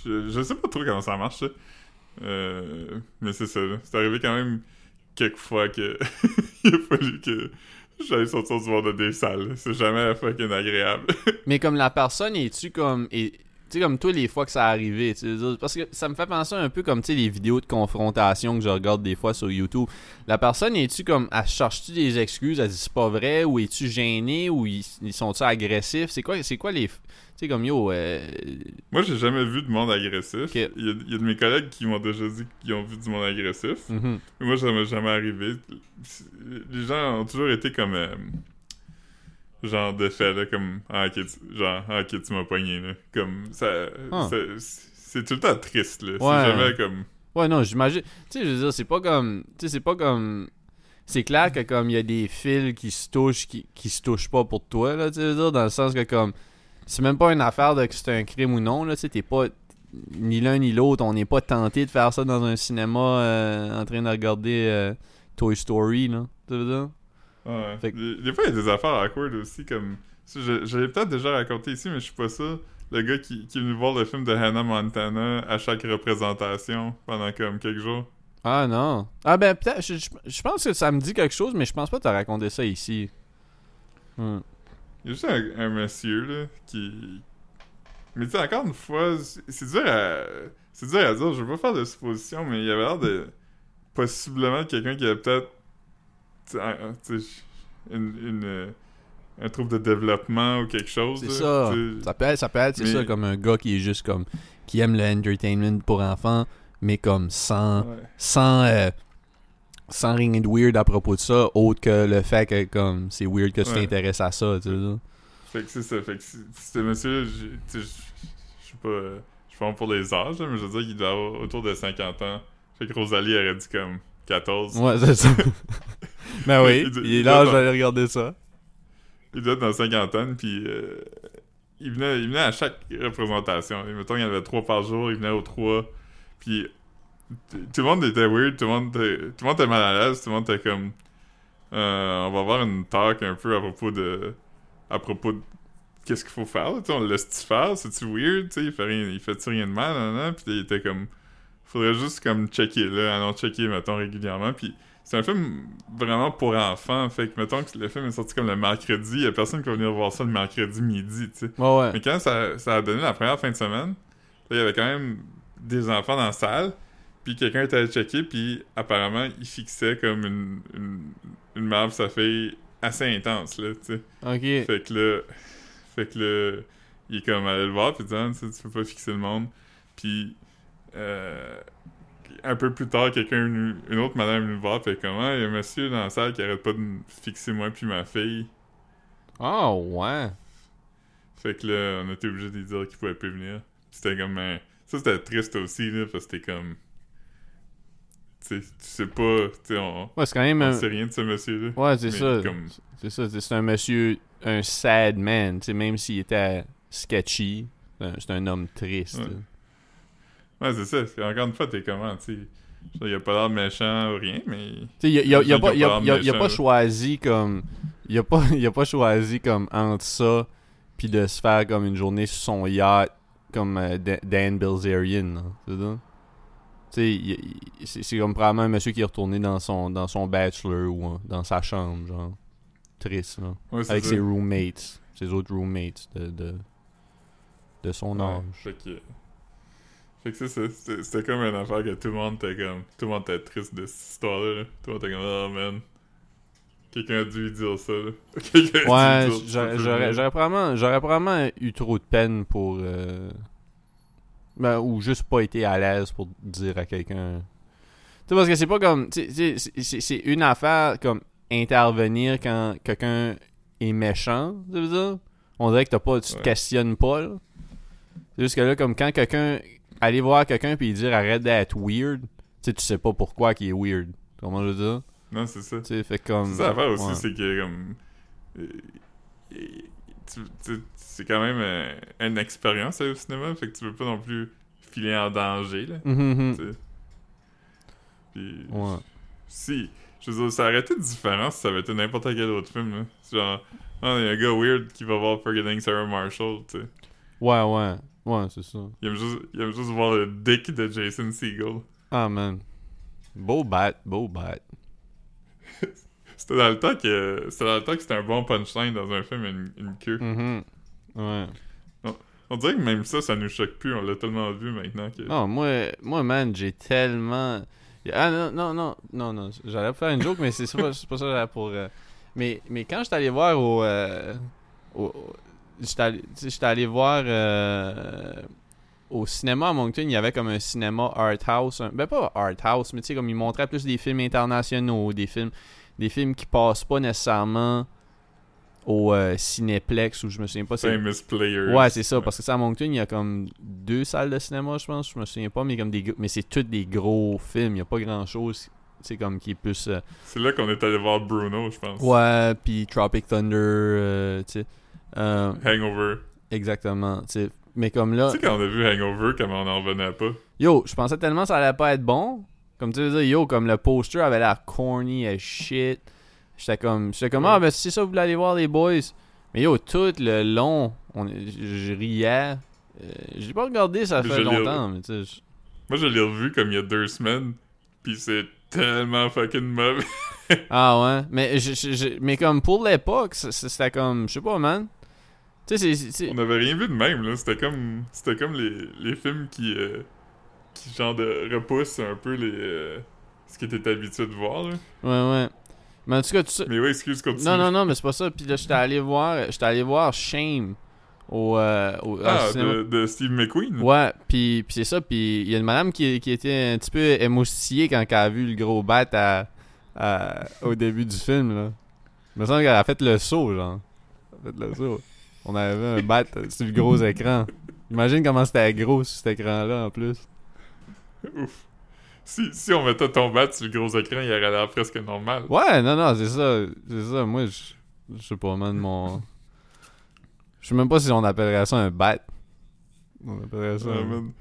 Je, je sais pas trop comment ça marche, ça. Euh, mais c'est ça. C'est arrivé quand même quelques fois que. [LAUGHS] il a fallu que j'aille sortir du bord de des salles. C'est jamais fucking agréable. [LAUGHS] Mais comme la personne, es-tu comme. Tu sais, comme toi, les fois que ça arrivé, tu sais, parce que ça me fait penser un peu comme, tu les vidéos de confrontation que je regarde des fois sur YouTube. La personne, es-tu comme, elle cherche-tu des excuses, elle dit c'est pas vrai, ou es-tu gêné, ou ils, ils sont-tu agressifs? C'est quoi, c'est quoi les... Tu sais, comme, yo, euh, Moi, j'ai jamais vu de monde agressif. Il, y a, il y a de mes collègues qui m'ont déjà dit qu'ils ont vu du monde agressif. mhm. Mais moi, ça m'est jamais arrivé. Les gens ont toujours été comme. euh, genre de fait, là, comme. Ah, ok, tu, genre, ah, ok, tu m'as pogné, là. Comme. Ça. Ah. ça- C'est tout le temps triste, là. Ouais. C'est jamais comme. Ouais, non, j'imagine. Tu sais, je veux dire, c'est pas comme. Tu sais, c'est pas comme. C'est clair que comme il y a des fils qui se touchent, qui, qui se touchent pas pour toi, là, tu veux dire, dans le sens que comme. C'est même pas une affaire de que c'est un crime ou non, là, t'es pas. Ni l'un ni l'autre, on n'est pas tenté de faire ça dans un cinéma euh, en train de regarder euh, Toy Story, là. Tu veux dire? Ouais. Fait que- Des, fois, il y a des affaires awkward aussi, comme. l'ai peut-être déjà raconté ici, mais je suis pas sûr. Le gars qui, qui est venu voir le film de Hannah Montana à chaque représentation pendant comme quelques jours. Ah non. Ah ben peut-être. Je, je- je pense que ça me dit quelque chose, mais je pense pas que t'as raconté ça ici. Hmm. Il y a juste un, un monsieur, là, qui... Mais tu sais, encore une fois, c'est dur à... C'est dur à dire, je veux pas faire de suppositions, mais il y avait l'air de... Possiblement quelqu'un qui a peut-être... tu sais, une... une, euh, un trouble de développement ou quelque chose. C'est ça. Ça peut être, ça peut être c'est Mais- ça, comme un gars qui est juste comme. qui aime le entertainment pour enfants, mais comme sans. Ouais. sans. euh, sans rien de weird à propos de ça, autre que le fait que comme c'est weird que tu Ouais. t'intéresses à ça, tu sais. Fait que c'est ça. Fait que c'est- ce sais, je suis pas... Je suis pas pour les âges, mais je veux dire qu'il doit avoir autour de 50 ans. Fait que Rosalie aurait dit comme 14. Ouais, c'est ça. [LAUGHS] ben oui, Il- il est là, j'allais regarder ça. Il doit être dans la cinquantaine, puis euh, il, venait, il venait à chaque représentation. Et mettons, il y en avait trois par jour, il venait aux trois, puis tout le monde était weird, tout le monde était, tout le monde était mal à l'aise, tout le monde était comme... euh, on va avoir une talk un peu à propos de... à propos de qu'est-ce qu'il faut faire, là, on le laisse-tu faire, c'est-tu weird, tu sais, il fait rien, il fait-tu rien de mal, nan, puis il était comme... Faudrait juste comme checker, là, allons checker, mettons, régulièrement, puis c'est un film vraiment pour enfants. Fait que, mettons que le film est sorti comme le mercredi, il y a personne qui va venir voir ça le mercredi midi, tu sais. Ouais, ouais. Mais quand ça, ça a donné la première fin de semaine, là, il y avait quand même des enfants dans la salle, puis quelqu'un était allé checker, puis apparemment, il fixait comme une, une, une marbre sa fille assez intense, là, tu sais. Ok. Fait que là, fait que là, il est comme allé le voir, puis dit, Ah, tu sais, tu peux pas fixer le monde. Puis, euh, un peu plus tard, quelqu'un, une autre madame est venue le voir, fait comment, il y a un monsieur dans la salle qui arrête pas de fixer moi puis ma fille. Oh, ouais. Fait que là, on était obligé de lui dire qu'il pouvait plus venir. C'était comme un... Ça, c'était triste aussi, là, parce que c'était comme... Tu sais, pas... Tu sais, on... Ouais, c'est quand même On un... sait rien de ce monsieur-là. Ouais, c'est ça. comme- C'est ça. c'est- un monsieur, un sad man, tu sais, même s'il était sketchy. c'est un- homme triste. Ouais. c'est ça. Encore une fois, t'es comment, tu sais... Il a pas l'air méchant ou rien, mais... Tu sais, il a, pas, a- pas choisi comme. Il a pas, [LAUGHS] il a pas choisi comme entre ça puis de se faire comme une journée sur son yacht comme euh, Da- Dan Bilzerian. C'est ça? Tu sais, il- il- c'est c'est comme probablement un monsieur qui est retourné dans son, dans son bachelor ou euh, dans sa chambre, genre. Triste, là. Ouais, Avec ça. ses roommates. Ses autres roommates de, de, de son Ouais, âge. fait que... Fait que ça. C'était comme une affaire que tout le monde était comme... Tout le monde était triste de cette histoire-là. là. Tout le monde était comme... Oh, man... Quelqu'un a dû lui dire ça, là. [LAUGHS] Quelqu'un Ouais, j'aurais probablement, probablement eu trop de peine pour. euh, ben, ou juste pas été à l'aise pour dire à quelqu'un. Tu sais, parce que c'est pas comme. c'est- une affaire comme intervenir quand quelqu'un est méchant, tu veux dire? On dirait que t'as pas, tu te Ouais. questionnes pas, là. C'est juste que là, comme quand quelqu'un. Aller voir quelqu'un puis dire arrête d'être weird, tu sais, tu sais pas pourquoi qu'il est weird. Comment je veux dire? Non, c'est ça. Tu sais, fait comme. C'est ça l'affaire aussi, ouais. c'est que comme. C'est quand même euh, une expérience au cinéma, fait que tu veux pas non plus filer en danger, là. Mhm, mhm. Puis, Ouais. si. Je veux dire, ça aurait été différent si ça avait été n'importe quel autre film, là. Genre, ah, il y a un gars weird qui va voir Forgetting Sarah Marshall, tu sais. Ouais, ouais. Ouais, c'est ça. Il aime juste, il aime juste voir le dick de Jason Segel. Ah, man. Beau bat, beau bat. [LAUGHS] C'était dans le temps que c'était dans le temps que c'était un bon punchline dans un film, une, une queue. Mhm. Ouais. On dirait que même ça, ça nous choque plus. On l'a tellement vu maintenant que. Non, moi, moi man, j'ai tellement. Ah non, non, non, non, non. J'allais faire une joke, mais c'est pas, pas ça que j'allais pour. euh, Mais, mais quand j'étais allé voir au. euh, au- J'étais allé, allé voir. euh, Au cinéma à Moncton, il y avait comme un cinéma art house. un- Ben pas art house, mais tu sais, comme ils montraient plus des films internationaux, des films, des films qui passent pas nécessairement au euh, Cinéplex, ou je me souviens pas. c'est Famous Players. Ouais, c'est ça, parce que ça à Moncton, il y a comme deux salles de cinéma, je pense, je me souviens pas, mais comme des mais c'est tous des gros films, il y a pas grand-chose, c'est comme qui est plus euh, C'est là qu'on est allé voir Bruno, je pense. ouais, puis Tropic Thunder, euh, tu sais. Euh, Hangover. exactement, tu sais. Mais comme là, Tu sais, quand on a vu Hangover, comment on en revenait pas? yo, je pensais tellement que ça allait pas être bon. Comme tu veux dire, yo, comme le poster avait l'air corny as shit. J'étais comme, j'étais comme, Ouais. ah, ben c'est ça, vous voulez aller voir les boys. Mais yo, tout le long, on, je riais. Euh, j'ai pas regardé, ça Mais fait longtemps, mais tu sais. Moi, je l'ai revu comme il y a deux semaines. Pis c'est tellement fucking mauvais. [LAUGHS] Ah ouais, mais, je, je- je- mais comme pour l'époque, c'était comme, je sais pas, man. Tu sais, c'est- c'est. on avait rien vu de même, là. C'était comme. C'était comme les, les films qui. euh, qui genre de repoussent un peu les. euh, ce que t'étais habitué de voir, là. Ouais, ouais. Mais en tout cas, tout ça. Mais ouais, excuse, continue. Non, non, non, mais c'est pas ça. Puis là, j'étais allé voir, j'étais allé voir Shame au, euh, au, Ah, de, de Steve McQueen. Ouais, puis, puis c'est ça. Puis il y a une madame qui, qui était un petit peu émoustillée quand elle a vu le gros bat à, à- au début du film. Là. Il me semble qu'elle a fait le saut, genre. Elle a fait le saut. On avait un bat sur le gros écran. Imagine comment c'était gros sur cet écran-là en plus. Ouf. Si, si on mettait ton bat sur le gros écran, il aurait l'air presque normal. Ouais, non, non, c'est ça. C'est ça. Moi, je je sais pas, man, mon. Je sais même pas si on appellerait ça un bat. On appellerait ça. Un- man.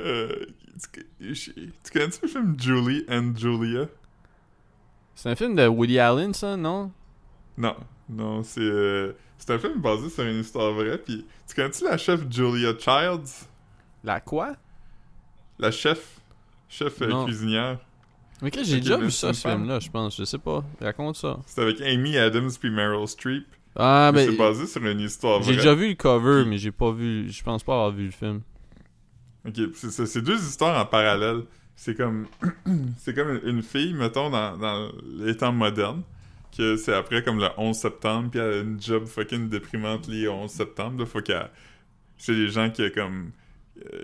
Euh, tu, tu connais-tu le film Julie and Julia? C'est un film de Woody Allen, ça, non? Non, non, c'est euh, c'est un film basé sur une histoire vraie. Puis tu connais-tu la chef Julia Childs? La quoi? La chef, chef euh, Non. cuisinière. Mais que j'ai déjà vu ça, ce film-là, je pense. Je sais pas. Raconte ça. C'est avec Amy Adams puis Meryl Streep. Ah, Mais c'est basé sur une histoire. J'ai déjà vu le cover, mais j'ai pas vu. Je pense pas avoir vu le film. Ok, c'est deux histoires en parallèle. C'est comme [CLEARS THROAT] c'est comme une fille, mettons, dans, dans les temps modernes, que c'est après comme le 11 septembre, puis elle a une job fucking déprimante liée au 11 septembre. Là, faut qu'elle... C'est les gens qui, comme,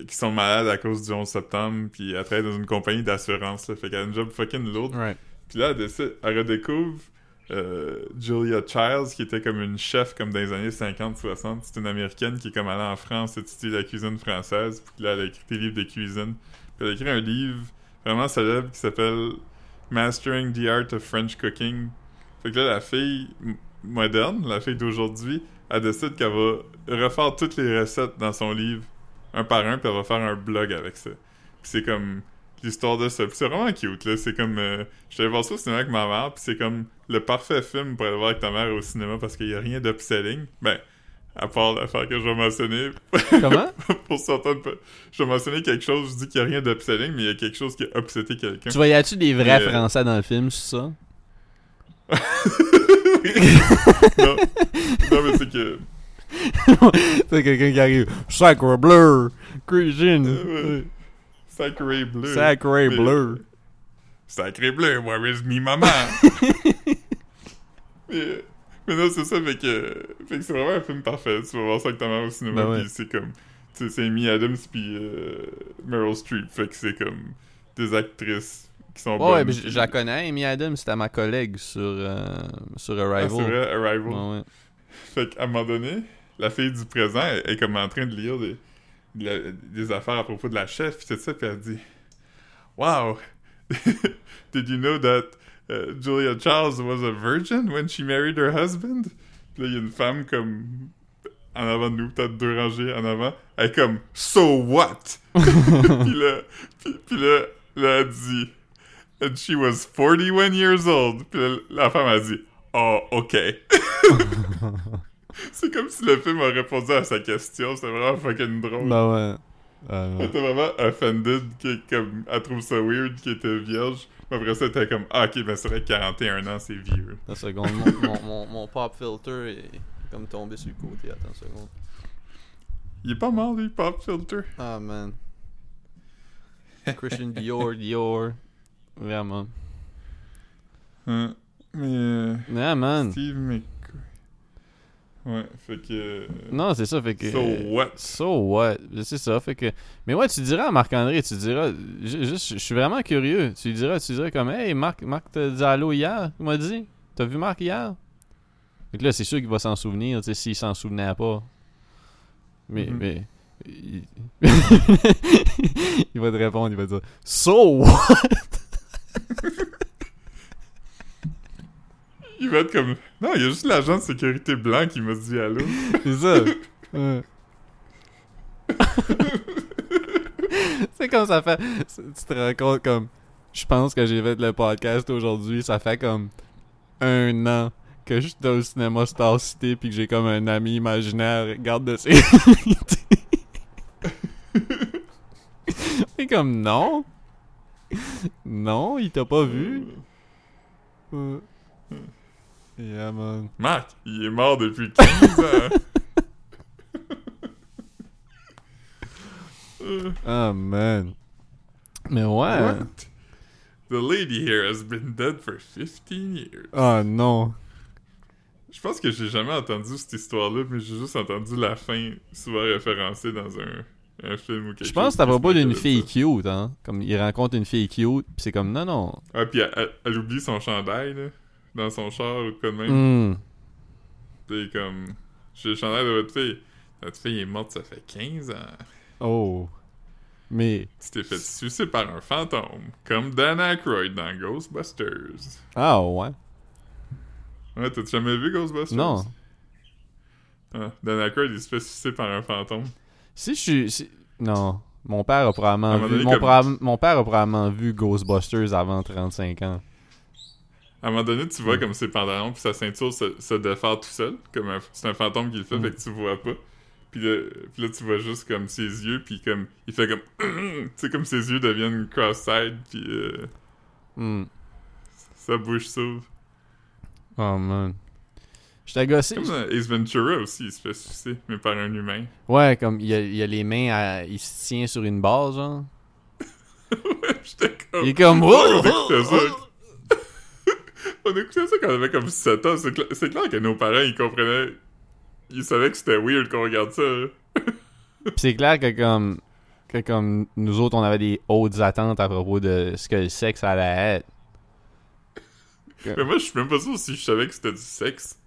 qui sont malades à cause du 11 septembre, puis elle travaille dans une compagnie d'assurance. Là, fait qu'elle a une job fucking lourde. Ouais. Puis là, elle, décide, elle redécouvre euh, Julia Childs, qui était comme une chef comme dans les années 50-60. C'est une américaine qui est comme allée en France étudier la cuisine française. Puis là, elle a écrit des livres de cuisine. Puis elle a écrit un livre vraiment célèbre qui s'appelle Mastering the Art of French Cooking. Fait que là, la fille moderne, la fille d'aujourd'hui, elle décide qu'elle va refaire toutes les recettes dans son livre, un par un, puis elle va faire un blog avec ça. Puis c'est comme l'histoire de ça. Puis c'est vraiment cute, là. C'est comme... Euh, J'étais voir ça au cinéma avec ma mère, puis c'est comme le parfait film pour aller voir avec ta mère au cinéma parce qu'il y a rien d'upselling. Ben, à part l'affaire que je vais mentionner. Comment? [LAUGHS] pour certaines... Je vais mentionner quelque chose, je dis qu'il y a rien d'upselling, mais il y a quelque chose qui a upseté quelqu'un. tu voyais-tu des vrais euh, Français dans le film, c'est ça? [LAUGHS] non. [LAUGHS] non, mais c'est que... [LAUGHS] c'est quelqu'un qui arrive. Sacre bleu! Cuisine! Sacré bleu. Sacré Mais- bleu! Sacré bleu, where is me maman? [LAUGHS] mais, mais non, c'est ça, fait que, fait que c'est vraiment un film parfait. Tu vas voir ça avec ta mère au cinéma, Ben ouais. puis c'est comme... Tu sais, c'est Amy Adams puis euh, Meryl Streep, fait que c'est comme des actrices qui sont Ouais, bonnes. ouais, mais je la connais. Amy Adams, c'était ma collègue sur, euh, sur Ah, Arrival. c'est vrai, Arrival. Ouais, ouais. Fait qu'à un moment donné, la fille du présent est comme en train de lire des, des affaires à propos de la chef, pis tout ça, puis elle dit Wow! [LAUGHS] Did you know that uh, Julia Charles was a virgin when she married her husband? Puis là, il y a une femme comme en avant de nous, peut-être deux rangées en avant, elle est comme So what? [LAUGHS] puis là, puis, puis là, là, elle dit And she was 41 years old. Puis la femme a dit Oh, ok. [LAUGHS] C'est comme si le film a répondu à sa question. C'était vraiment fucking drôle. Ben ouais. Ah, Elle était vraiment offended, que, comme, elle trouve ça weird qu'il était vierge. Mais après ça, elle était comme, ah ok, ben c'est vrai que 41 ans, c'est vieux. Attends une seconde. Mon, mon, mon, mon pop filter est comme tombé sur le côté. Attends une seconde. Il est pas mort, lui, Pop Filter. Ah, man. Christian Dior, Dior. Vraiment. Hein. Mais, euh, Ah, man. Steve McQueen. Ouais, fait que... euh, Non, c'est ça, fait que... So what? So what? C'est ça, fait que... Mais ouais, tu diras à Marc-André, tu diras... Juste, je suis vraiment curieux. Tu diras, tu diras comme, hey, Marc, Marc t'a dit allô hier, il m'a dit. T'as vu Marc hier? Fait que là, c'est sûr qu'il va s'en souvenir, tu sais, s'il s'en souvenait pas. Mais, Mhm. mais... Il... [LAUGHS] il va te répondre, il va dire, So what? [LAUGHS] Il va être comme... Non, il y a juste l'agent de sécurité blanc qui m'a dit allô. C'est ça. [LAUGHS] Ouais. c'est comme ça fait. Tu te rends compte comme. Je pense que j'ai fait le podcast aujourd'hui. Ça fait comme un an que je suis au cinéma Star City puis que j'ai comme un ami imaginaire garde de sécurité. C'est [LAUGHS] comme non. Non, il t'a pas vu. Ouais. Yeah, man. Marc, il est mort depuis 15 ans. [LAUGHS] [LAUGHS] Ah, man. Mais ouais. What? The lady here has been dead for 15 years. Ah, non. Je pense que j'ai jamais entendu cette histoire-là, mais j'ai juste entendu la fin souvent référencée dans un, un film ou quelque chose. Je pense que c'est à propos d'une fille ça. cute, hein. Comme il rencontre une fille cute, pis c'est comme non, non. Ah, elle, elle- elle oublie son chandail, là, dans son char ou quoi de même. Hmm. Puis comme, j'ai le chandail de votre fille. Votre fille est morte, ça fait 15 ans. Oh. Mais. Tu t'es fait sucer par un fantôme, comme Dan Aykroyd dans Ghostbusters. Ah, ouais. Ouais, t'as jamais vu Ghostbusters? Non. Ah, Dan Aykroyd, il se fait sucer par un fantôme. Si je suis. si- Non. Mon père a probablement vu. donné, Mon, comme- mon père a probablement vu Ghostbusters avant 35 ans. À un moment donné, tu vois Mm. comme ses pantalons puis sa ceinture se, se défaire tout seul. Comme c'est un fantôme qui le fait, Mm. fait que tu vois pas. Puis là, puis là, tu vois juste comme ses yeux, puis comme il fait comme, [CLEARS THROAT] tu sais comme ses yeux deviennent cross-side, puis euh, sa bouche s'ouvre. Oh, man. J'étais gossé. Comme dans Ace Ventura aussi, il se fait sucer, mais par un humain. Ouais, comme il a, il a les mains, à- il se tient sur une base, genre. [LAUGHS] ouais, j'étais comme. Il est comme. [LAUGHS] ça. On écoutait ça quand on avait comme 7 ans. C'est cla- c'est clair que nos parents, ils comprenaient. Ils savaient que c'était weird qu'on regarde ça. hein. Pis c'est clair que comme que comme nous autres on avait des hautes attentes à propos de ce que le sexe allait être. Mais moi, je suis même pas sûr si je savais que c'était du sexe.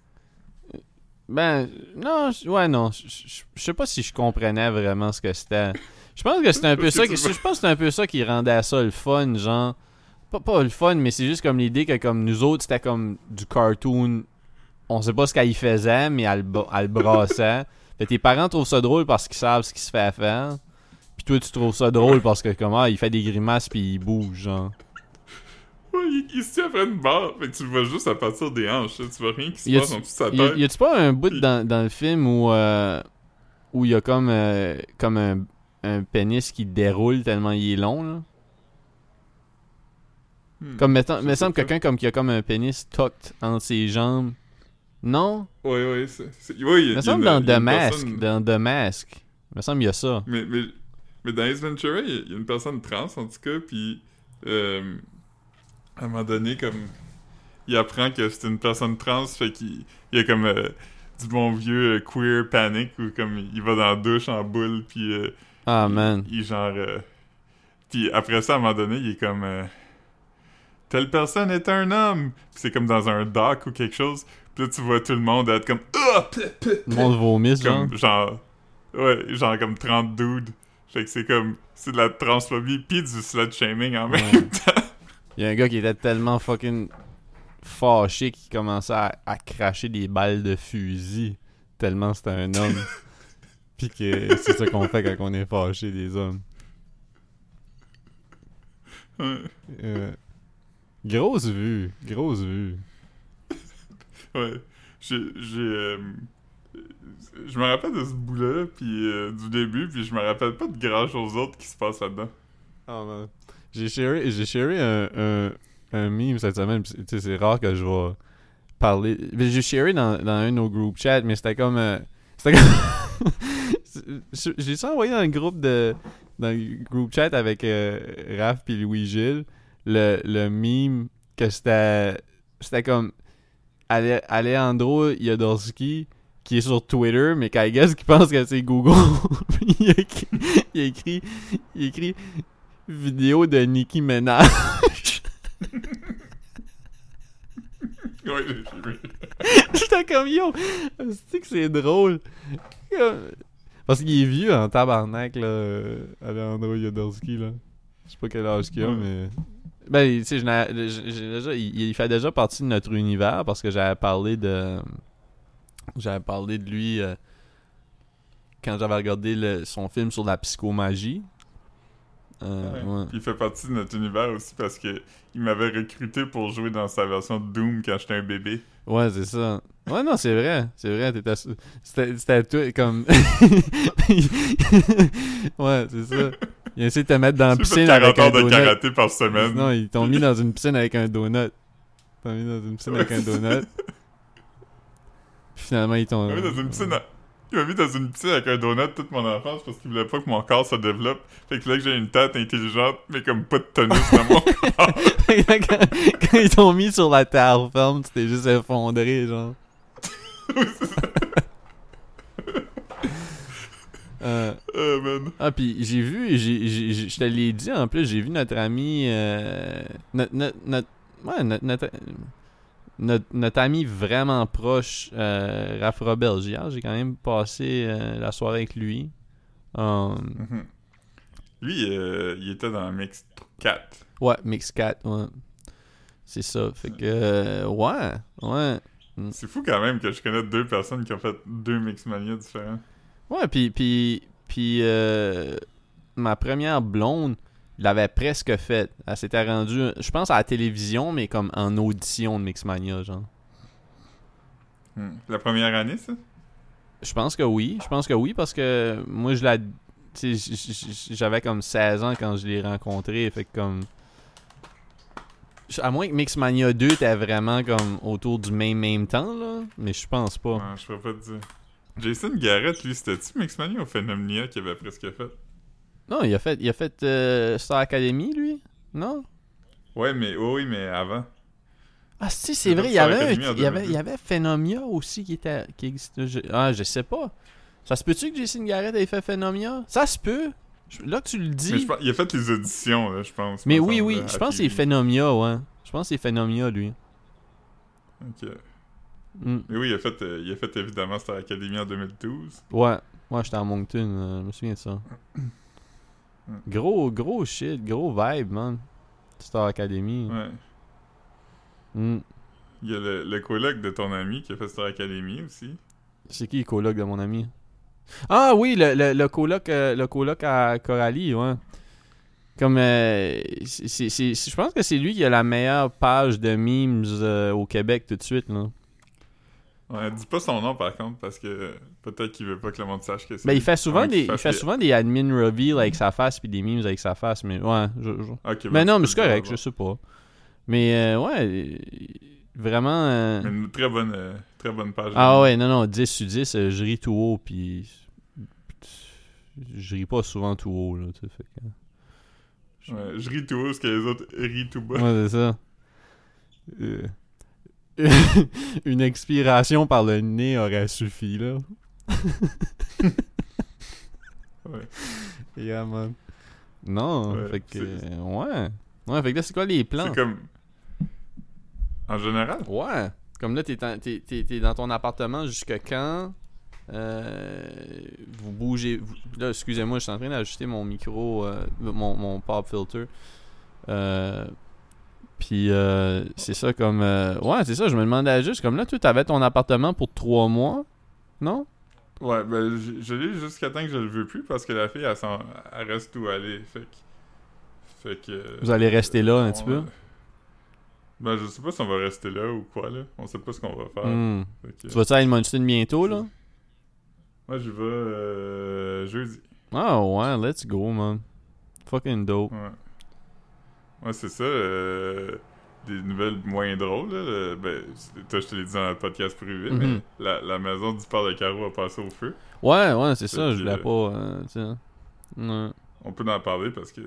Ben, non, ouais, non. Je- sais pas si je comprenais vraiment ce que c'était. Je pense que c'était un [LAUGHS] peu ça. Je pense que c'était un peu ça qui rendait ça le fun, genre. Pas, pas le fun, mais c'est juste comme l'idée que, comme nous autres, c'était comme du cartoon. On sait pas ce qu'elle y faisait, mais elle, elle brassait. [LAUGHS] Fait tes parents trouvent ça drôle parce qu'ils savent ce qui se fait faire. Puis toi, tu trouves ça drôle parce que, comment, il fait des grimaces puis il bouge, genre. [LAUGHS] Ouais, il, il se tient après une barre. Fait que tu le vois juste à partir des hanches. Tu vois rien qui se passe en dessous de sa tête. y a-tu pas un bout dans, dans le film où euh, où il y a comme euh, comme un, un pénis qui déroule tellement il est long là? Hmm. Comme mettons, Je me semble quelqu'un comme qui a comme un pénis tucked entre ses jambes. Non? Ouais, ouais, c'est. il a- Me il semble dans il The Mask, dans The Mask. Me semble il y a ça. Mais, mais, mais dans Ace Ventura, il y a- il y a une personne trans, en tout cas, puis euh, à un moment donné, comme, il apprend que c'est une personne trans, fait qu'il il y a comme euh, du bon vieux euh, queer panic, où comme, il va dans la douche en boule, puis euh, Ah il, man. il genre... euh, puis après ça, à un moment donné, il est comme... Telle personne est un homme! Puis c'est comme dans un dock ou quelque chose, puis là, tu vois tout le monde être comme... Ah! Le monde vomit genre. comme genre ouais genre comme 30 dudes fait que c'est comme c'est de la transphobie pis du slut shaming en même Ouais. temps [LAUGHS] Il y a un gars qui était tellement fucking fâché qu'il commençait à, à cracher des balles de fusil tellement c'était un homme. [LAUGHS] Puis que c'est ça qu'on fait quand on est fâché des hommes. Ouais. Euh, grosse vue, grosse vue. [LAUGHS] ouais j'ai j'ai euh, je me rappelle de ce bout là puis euh, du début puis je me rappelle pas de grand chose d'autre qui se passe là-dedans Oh man. J'ai sharé, j'ai sharé un, un, un meme cette semaine. tu sais, C'est rare que je vais parler. J'ai sharé dans, dans un de nos group chats, mais c'était comme. euh, c'était comme. [LAUGHS] J'ai ça envoyé dans le groupe de. Dans le group chat avec euh, Raph puis Louis-Gilles? Le, le meme que c'était. C'était comme. Ale- Alejandro Jodorowsky qui est sur Twitter, mais qu'I guess qui pense que c'est Google. [LAUGHS] Il, a écrit, il écrit. Il écrit vidéo de Nicki [LAUGHS] vu [LAUGHS] J'étais comme yo, c'est que c'est drôle? Parce qu'il est vieux en tabarnak là, euh, Alejandro Jodorowsky là. Je sais pas quel âge qu'il a, mais. Ben, tu sais, déjà- il, il fait déjà partie de notre univers parce que j'avais parlé de. J'avais parlé de lui euh, quand j'avais regardé le- son film sur la psychomagie. Euh, Ouais. ouais. Puis il fait partie de notre univers aussi parce que il m'avait recruté pour jouer dans sa version de Doom quand j'étais un bébé Ouais, c'est ça. Ouais, non, c'est vrai. C'est vrai, t'étais... C'était, toi, comme... [LAUGHS] ouais, c'est ça. Il a essayé de te mettre dans la piscine 40 avec un de donut. karaté par semaine Non, ils t'ont mis dans une piscine avec un donut. Ils t'ont mis dans une piscine avec un donut. Puis finalement, ils t'ont... Mis dans une piscine à- Il m'a mis dans une piscine avec un donut toute mon enfance parce qu'il voulait pas que mon corps se développe. Fait qu'il fallait que j'ai une tête intelligente, mais comme pas de tonus dans mon [LAUGHS] corps. quand, quand ils t'ont mis sur la terre ferme, tu t'es juste effondré, genre. [LAUGHS] Euh, Oh man. Ah, puis j'ai vu, j'ai- je te l'ai dit en plus, j'ai vu notre ami. euh, notre, notre, notre, ouais, notre, notre, notre- notre ami vraiment proche, euh, Raph Robert. J'ai quand même passé euh, la soirée avec lui. Um, Mhm. Lui, il était dans Mix 4. ouais, Mix 4, ouais. C'est ça. Fait que, euh, ouais, ouais. C'est fou quand même que je connais deux personnes qui ont fait deux Mixmania différents. Ouais, puis, puis, puis euh, ma première blonde l'avait presque faite. Elle s'était rendue, je pense, à la télévision, mais comme en audition de Mixmania, genre. Hmm. La première année, ça? Je pense que oui. Je pense que oui, parce que moi, je la. J'avais comme 16 ans quand je l'ai rencontré. Fait que comme. À moins que Mixmania 2 était vraiment comme autour du même même temps, là. Mais je pense pas. Ouais, je pourrais pas te dire. Jason Garrett, lui, c'était-tu Mixmania ou Phenomnia qu'il avait presque fait? Non, il a fait, il a fait euh, Star Academy, lui Non? Ouais, mais oui, oui, mais avant. Ah, si, c'est vrai, il y avait, il y avait, 2002. il y avait Phenomia aussi qui était. Qui existait. Ah, je sais pas. Ça se peut-tu que Jason Garrett ait fait Phenomia Ça se peut. Là que tu le dis. Mais je pense- il a fait les auditions, là, je pense. Mais oui, oui, je pense que c'est. Phenomia, ouais. Je pense que c'est Phenomia, lui. Ok. Mm. Mais oui, il a fait, euh, il a fait évidemment Star Academy en 2012. Ouais, ouais, j'étais à Moncton, euh, je me souviens de ça. Gros, gros shit, gros vibe, man. Star Academy. Ouais. Mm. Il y a le, le coloc de ton ami qui a fait Star Academy aussi. C'est qui le coloc de mon ami? Ah oui, le, le, le coloc, euh, le coloc à Coralie, ouais. Comme, euh, c'est- c'est- c'est- je pense que c'est lui qui a la meilleure page de memes euh, au Québec tout de suite, là. Ouais, dis pas son nom par contre parce que peut-être qu'il veut pas que le monde sache que c'est. Ben, il fait souvent des, il fait souvent des admin reveals avec sa face puis des memes avec sa face, mais ouais, je, Mais non, mais c'est correct, je sais pas. Mais euh, ouais, vraiment. une très bonne, très bonne page. Ah ouais, non, non, 10 sur 10, euh, je ris tout haut, puis. Je ris pas souvent tout haut, là, tu sais. Que... Ouais, je ris tout haut parce que les autres rient tout bas. Ouais, c'est ça. Euh, [LAUGHS] Une expiration par le nez aurait suffi, là. [LAUGHS] Ouais. Yeah, man. Non, Ouais, fait que. Ouais. Ouais, fait que là, c'est quoi les plans? C'est comme. En général? Ouais. Comme là, t'es, en- dans ton appartement jusqu'à quand? Euh, vous bougez. vous- là, excusez-moi, je suis en train d'ajuster mon micro, euh, mon, mon pop filter. Euh, puis c'est ça comme. ouais, c'est ça, je me demandais juste. Comme là, tu avais ton appartement pour trois mois, non? Ouais, ben je, je l'ai jusqu'à temps que je le veux plus parce que la fille, elle, s'en- elle reste où elle est. Fait que. Fait que. Vous allez rester là un petit peu? Ben, je sais pas si on va rester là ou quoi, là. On sait pas ce qu'on va faire. Hmm. Que- Tu vas-tu à Edmundston bientôt, là? Moi, je vais euh, jeudi. Ah ouais, let's go, man. Fucking dope. Ouais. Ouais, c'est ça. euh, des nouvelles moins drôles, là. le- ben, toi, je te l'ai dit dans le podcast privé, mais la, la maison du père de Caro a passé au feu. Ouais, ouais, c'est ça, je voulais pas. euh. Ouais. On peut en parler parce que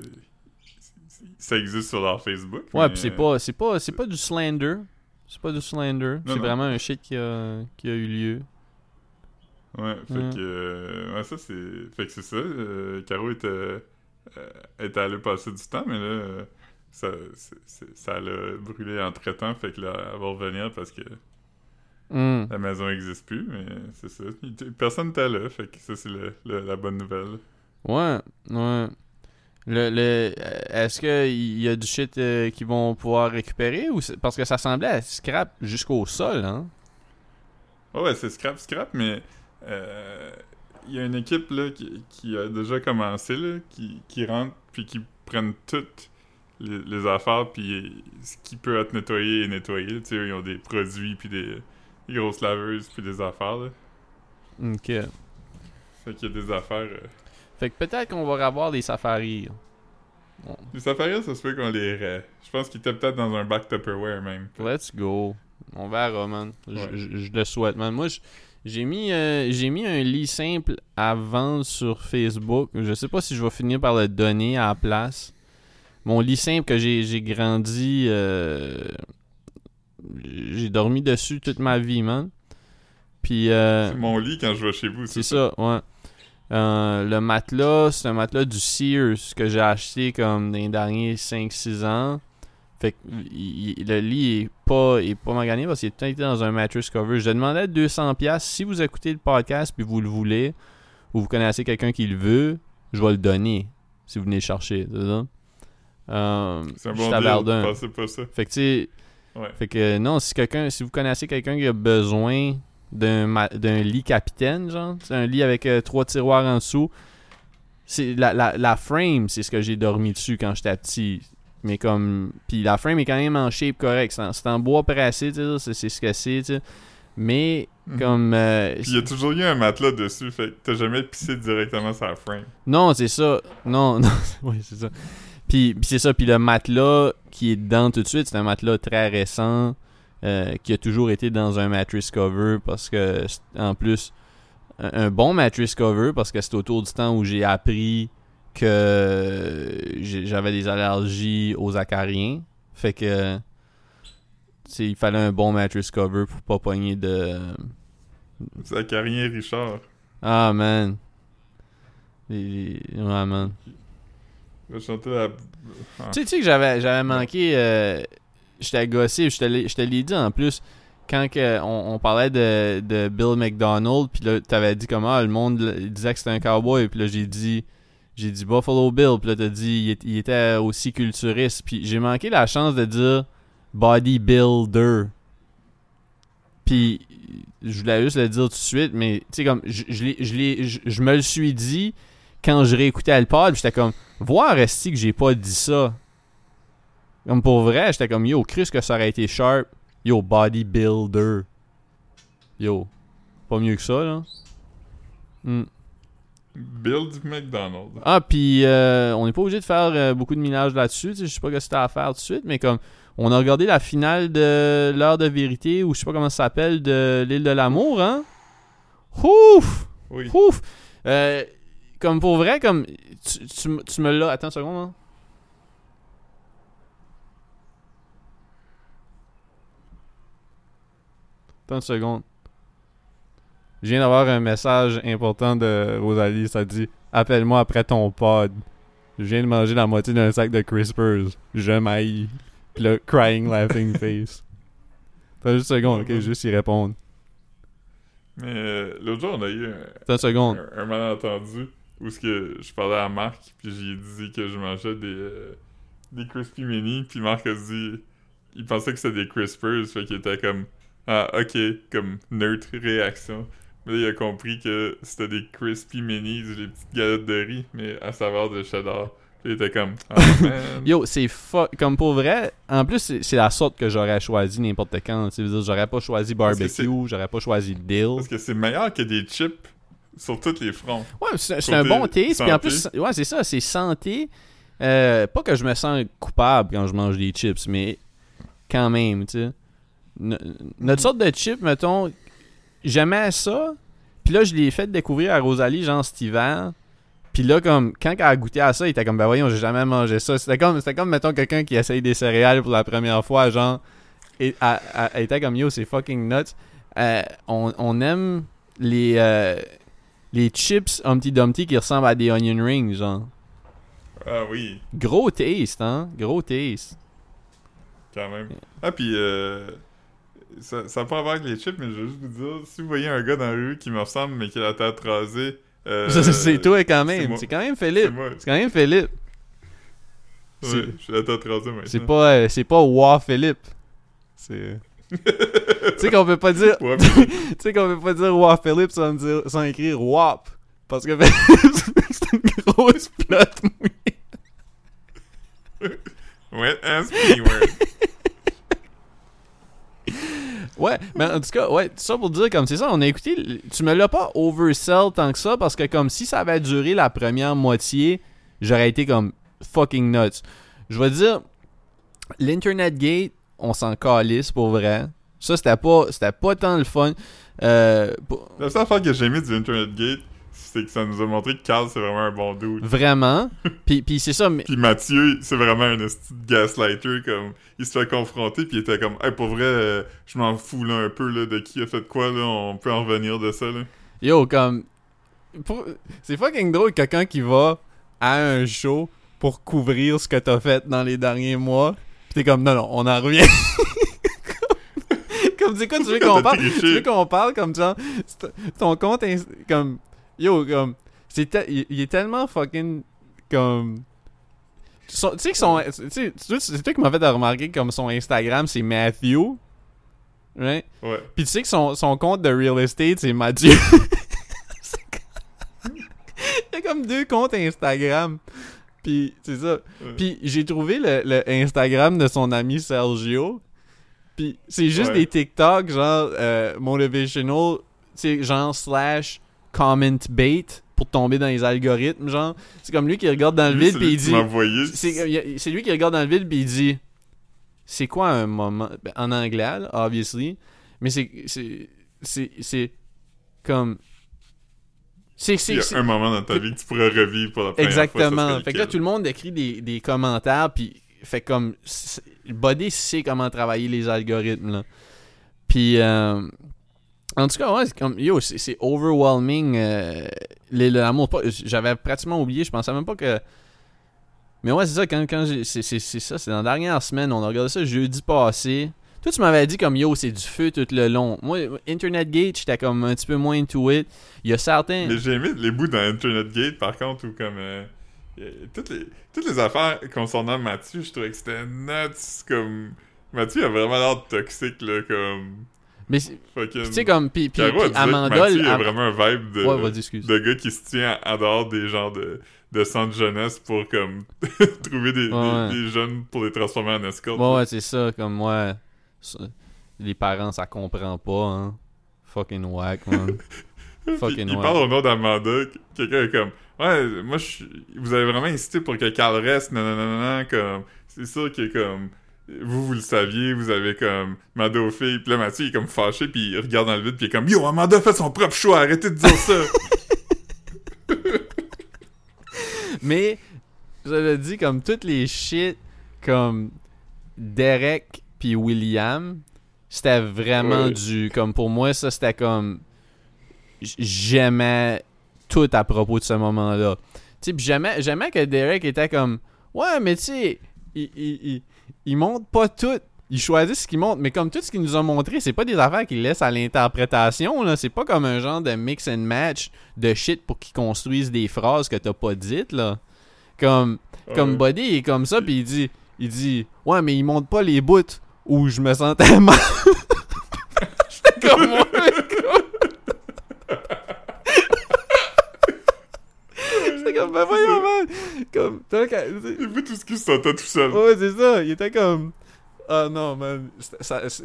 ça existe sur leur Facebook. Ouais, mais- pis c'est pas, c'est pas, c'est pas du slander. C'est pas du slander. C'est vraiment un shit qui a, qui a eu lieu. Ouais, fait Ouais. que. euh, ouais, ça, c'est. Fait que c'est ça. euh, Caro était. euh, était allée passer du temps, mais là. ça, ça l'a brûlé entre temps, fait que là, elle va revenir parce que Hmm. la maison n'existe plus, mais c'est ça. Personne n'était là, fait que ça, c'est le- le- la bonne nouvelle. Ouais, ouais. Le, le, est-ce qu'il y a du shit euh, qu'ils vont pouvoir récupérer ou c'est- parce que ça semblait à scrap jusqu'au sol, hein? Ouais, ouais, c'est scrap, scrap, mais il y a une équipe là, qui, qui a déjà commencé, là, qui, qui rentre puis qui prennent toutes les, les affaires, puis ce qui peut être nettoyé est nettoyé. Tu sais, ils ont des produits, puis des, des grosses laveuses, puis des affaires. Là. Ok. Fait qu'il y a des affaires. euh, Fait que peut-être qu'on va avoir des safaris. Bon, Les affaires, ça se peut qu'on les. ra- Je pense qu'ils étaient peut-être dans un back Tupperware même. let's go. On verra, man. Je- Ouais. Je, je le souhaite, man. Moi, je- j'ai mis, euh, j'ai mis un lit simple à vendre sur Facebook. Je sais pas si je vais finir par le donner à la place. Mon lit simple que j'ai grandi. euh, j'ai dormi dessus toute ma vie, man. Puis. euh, C'est mon lit quand je vais chez vous. c'est ça, ouais. Euh, le matelas, c'est un matelas du Sears que j'ai acheté comme dans les derniers 5-6 ans. Fait que il- il- le lit est pas, est pas parce qu'il temps été dans un mattress cover. Je demandais 200$. pièces Si vous écoutez le podcast puis vous le voulez, ou vous connaissez quelqu'un qui le veut, je vais le donner si vous venez le chercher. C'est ça? Euh, C'est un bon deal. Pas ça. Fait que tu sais, Ouais. fait que non, si quelqu'un, si vous connaissez quelqu'un qui a besoin d'un lit capitaine, genre, c'est un lit avec euh, trois tiroirs en dessous, c'est la, la, la frame, c'est ce que j'ai dormi dessus quand j'étais petit. Mais comme, puis la frame est quand même en shape correct, c'est en, c'est en bois pressé, tu sais, c'est c'est ce que c'est, tu sais. Mais Mhm. comme, euh, il y a toujours eu un matelas dessus, fait que t'as jamais pissé directement sur la frame. Non, c'est ça. Non, [LAUGHS] non, oui, c'est ça. Puis, puis c'est ça. Puis le matelas qui est dedans tout de suite, c'est un matelas très récent euh, qui a toujours été dans un mattress cover parce que, c'est- en plus, un, un bon mattress cover parce que c'est autour du temps où j'ai appris que j'ai- j'avais des allergies aux acariens. Fait que, il fallait un bon mattress cover pour pas pogner de. Zacarien Richard. Ah, man. Ouais, man. Ah. Tu sais, que j'avais, j'avais manqué. euh, J'étais gossé, je te l'ai dit en plus. quand que on, on parlait de, de Bill McDonald, puis là, t'avais dit comment le monde disait que c'était un cowboy, puis là, j'ai dit. J'ai dit Buffalo Bill, puis là, t'as dit il, était aussi culturiste, puis j'ai manqué la chance de dire bodybuilder. Puis je voulais juste le dire tout de suite, mais tu sais, comme, je, me le suis dit quand je réécoutais le pod, j'étais comme, voir Resti que j'ai pas dit ça? Comme pour vrai, j'étais comme, yo, Chris, que ça aurait été sharp. Yo, bodybuilder. Yo, pas mieux que ça, là. Hmm. Build McDonald. Ah, puis euh, on n'est pas obligé de faire euh, beaucoup de minage là-dessus. Je sais pas ce que c'était à faire tout de suite, mais comme on a regardé la finale de l'heure de vérité, ou je sais pas comment ça s'appelle, de l'île de l'amour, hein? Ouf! Oui. Ouf! Euh, comme pour vrai, comme tu, tu me l'as. Attends une seconde, hein. Attends une seconde. Je viens d'avoir un message important de Rosalie. Ça dit Appelle-moi après ton pod. Je viens de manger la moitié d'un sac de Crispers. Je m'haïs. Puis là, crying, laughing [LAUGHS] face. Attends juste une seconde, ok? Juste y répondre. Mais euh, l'autre jour, on a eu un, seconde. un, un malentendu où ce que je parlais à Marc, puis j'ai dit que je mangeais des, euh, des Crispy Mini, puis Marc a dit il pensait que c'était des Crispers, fait qu'il était comme ah ok, comme neutre réaction. Là, il a compris que c'était des Crispy Minis, des petites galettes de riz, mais à saveur de cheddar. Il était comme ah. [LAUGHS] Yo, c'est fuck. Comme pour vrai, en plus, c'est la sorte que j'aurais choisi n'importe quand. J'aurais pas choisi barbecue, j'aurais pas choisi dill. Parce que c'est meilleur que des chips sur tous les fronts. Ouais, c'est un bon taste. Puis en plus, ouais, c'est ça, c'est santé. Euh, pas que je me sens coupable quand je mange des chips, mais quand même, tu sais. No- Notre sorte de chip, mettons, j'aimais ça. Puis là, je l'ai fait découvrir à Rosalie, genre cet hiver. Puis là, comme, quand elle a goûté à ça, il était comme, ben voyons, j'ai jamais mangé ça. C'était comme, c'était comme mettons, quelqu'un qui essaye des céréales pour la première fois, genre, et elle, était comme, yo, c'est fucking nuts. Euh, on, on aime les, euh, les chips Humpty Dumpty qui ressemblent à des onion rings, genre. Ah oui, Gros taste, hein? Gros taste. quand même. Ah, puis euh, ça n'a pas à voir avec les chips, mais je veux juste vous dire, si vous voyez un gars dans la rue qui me ressemble, mais qui a la tête rasée... euh, c'est toi quand même. C'est quand même Philippe. C'est quand même Philippe. Je suis la tête rasée maintenant. C'est pas, euh, c'est pas Wa Philippe. C'est. tu sais qu'on peut pas dire. [LAUGHS] [LAUGHS] Tu sais qu'on peut pas dire Wa Philippe sans, dire, sans écrire WAP. Parce que [LAUGHS] c'est une grosse plotte mouillée. ouais, ass P-word. Ouais, mais en tout cas, ouais, ça pour dire comme c'est ça, on a écouté. Tu me l'as pas oversell tant que ça parce que comme si ça avait duré la première moitié, j'aurais été comme fucking nuts. Je vais dire, l'Internet Gate, on s'en calisse pour vrai. Ça, c'était pas, c'était pas tant le fun. Euh, pour- La seule affaire que j'ai aimé du Internet Gate, c'est que ça nous a montré que Carl, c'est vraiment un bon dude. vraiment? Puis, puis c'est ça, mais Puis Mathieu, c'est vraiment un de gaslighter, comme, il se fait confronter, puis il était comme, hey, pour vrai, euh, je m'en fous, là, un peu, là, de qui a fait quoi, là, on peut en revenir de ça, là. Yo, comme. pour- C'est fucking drôle quelqu'un qui va à un show pour couvrir ce que t'as fait dans les derniers mois. Pis t'es comme, non, non, on en revient. [LAUGHS] comme, c'est quoi, tu veux [LAUGHS] qu'on parle? Tu veux qu'on parle comme genre, c'est- ton compte, comme, yo, comme, c'est il, est tellement fucking, comme. Tu sais que son. tu sais, C'est toi qui m'as fait remarquer comme son Instagram, c'est Matthew. Right? Ouais. Puis tu sais que son, son compte de real estate, c'est Mathieu. [LAUGHS] Il y a comme deux comptes Instagram. Puis c'est ça. Ouais. Puis j'ai trouvé le, le Instagram de son ami Sergio. Puis c'est juste Ouais. des TikTok genre euh, motivational, tu sais, genre slash comment bait pour tomber dans les algorithmes, genre. C'est comme lui qui regarde dans le vide puis il dit... envoyé. C'est lui qui regarde dans le vide puis il dit c'est quoi un moment ben, en anglais là, obviously mais c'est c'est c'est c'est comme c'est Il c'est y a un moment dans ta vie que tu pourrais revivre pour la première fois. exactement fait que là tout le monde écrit des, des commentaires puis fait comme body sait comment travailler les algorithmes là puis euh, en tout cas ouais c'est comme yo c'est overwhelming euh, l'amour j'avais pratiquement oublié je pensais même pas que mais ouais, c'est ça, quand, quand. C'est, ça, c'est dans la dernière semaine, on a regardé ça jeudi passé. Toi, tu m'avais dit comme yo, c'est du feu tout le long. Moi, Internet Gate, j'étais comme un petit peu moins into it. Il y a certains. Mais j'ai aimé les bouts dans Internet Gate, par contre, où comme. euh, toutes, les, toutes les affaires concernant Mathieu, je trouvais que c'était nuts. Comme. Mathieu a vraiment l'air toxique, là, comme. Mais tu sais, comme. Puis, puis, Amanda. Il a Am- vraiment un vibe de, Ouais, de gars qui se tient en dehors des genres de, de centres jeunesse pour comme [LAUGHS] trouver des, des- Ouais. des jeunes pour les transformer en escorte. Ouais, ouais, c'est ça. Comme moi, les parents, ça comprend pas, hein. Fucking whack, man. [LAUGHS] Fucking il parle au nom d'Amanda, qu- quelqu'un est comme Ouais, moi je suis- vous avez vraiment insisté pour que Carl reste, non non non non comme c'est sûr que comme vous vous le saviez, vous avez comme demandé aux filles, puis là Mathieu il est comme fâché puis il regarde dans le vide puis il est comme Yo, Amanda fait son propre choix, arrêtez de dire ça. [LAUGHS] Mais, je le dis, comme toutes les shit, comme Derek puis William, c'était vraiment Ouais. du. Comme pour moi, ça, c'était comme. J'aimais tout à propos de ce moment-là. Tu sais, puis j'aimais, j'aimais que Derek était comme. Ouais, mais tu sais, il, il, il, il montre pas tout. Il choisit ce qu'il montre, mais comme tout ce qu'il nous a montré, c'est pas des affaires qu'il laisse à l'interprétation, là. C'est pas comme un genre de mix and match de shit pour qu'ils construisent des phrases que t'as pas dites, là. Comme, comme. Buddy, il est comme ça, puis il dit, il dit, ouais, mais il montre pas les bouts où je me sentais [LAUGHS] mal. J'étais comme, ouais, J'étais comme, ben voyons, man. Comme, t'as qu'à- Il veut tout ce qu'il se sentait tout seul. Ouais, c'est ça. Il était comme. Ah non, man.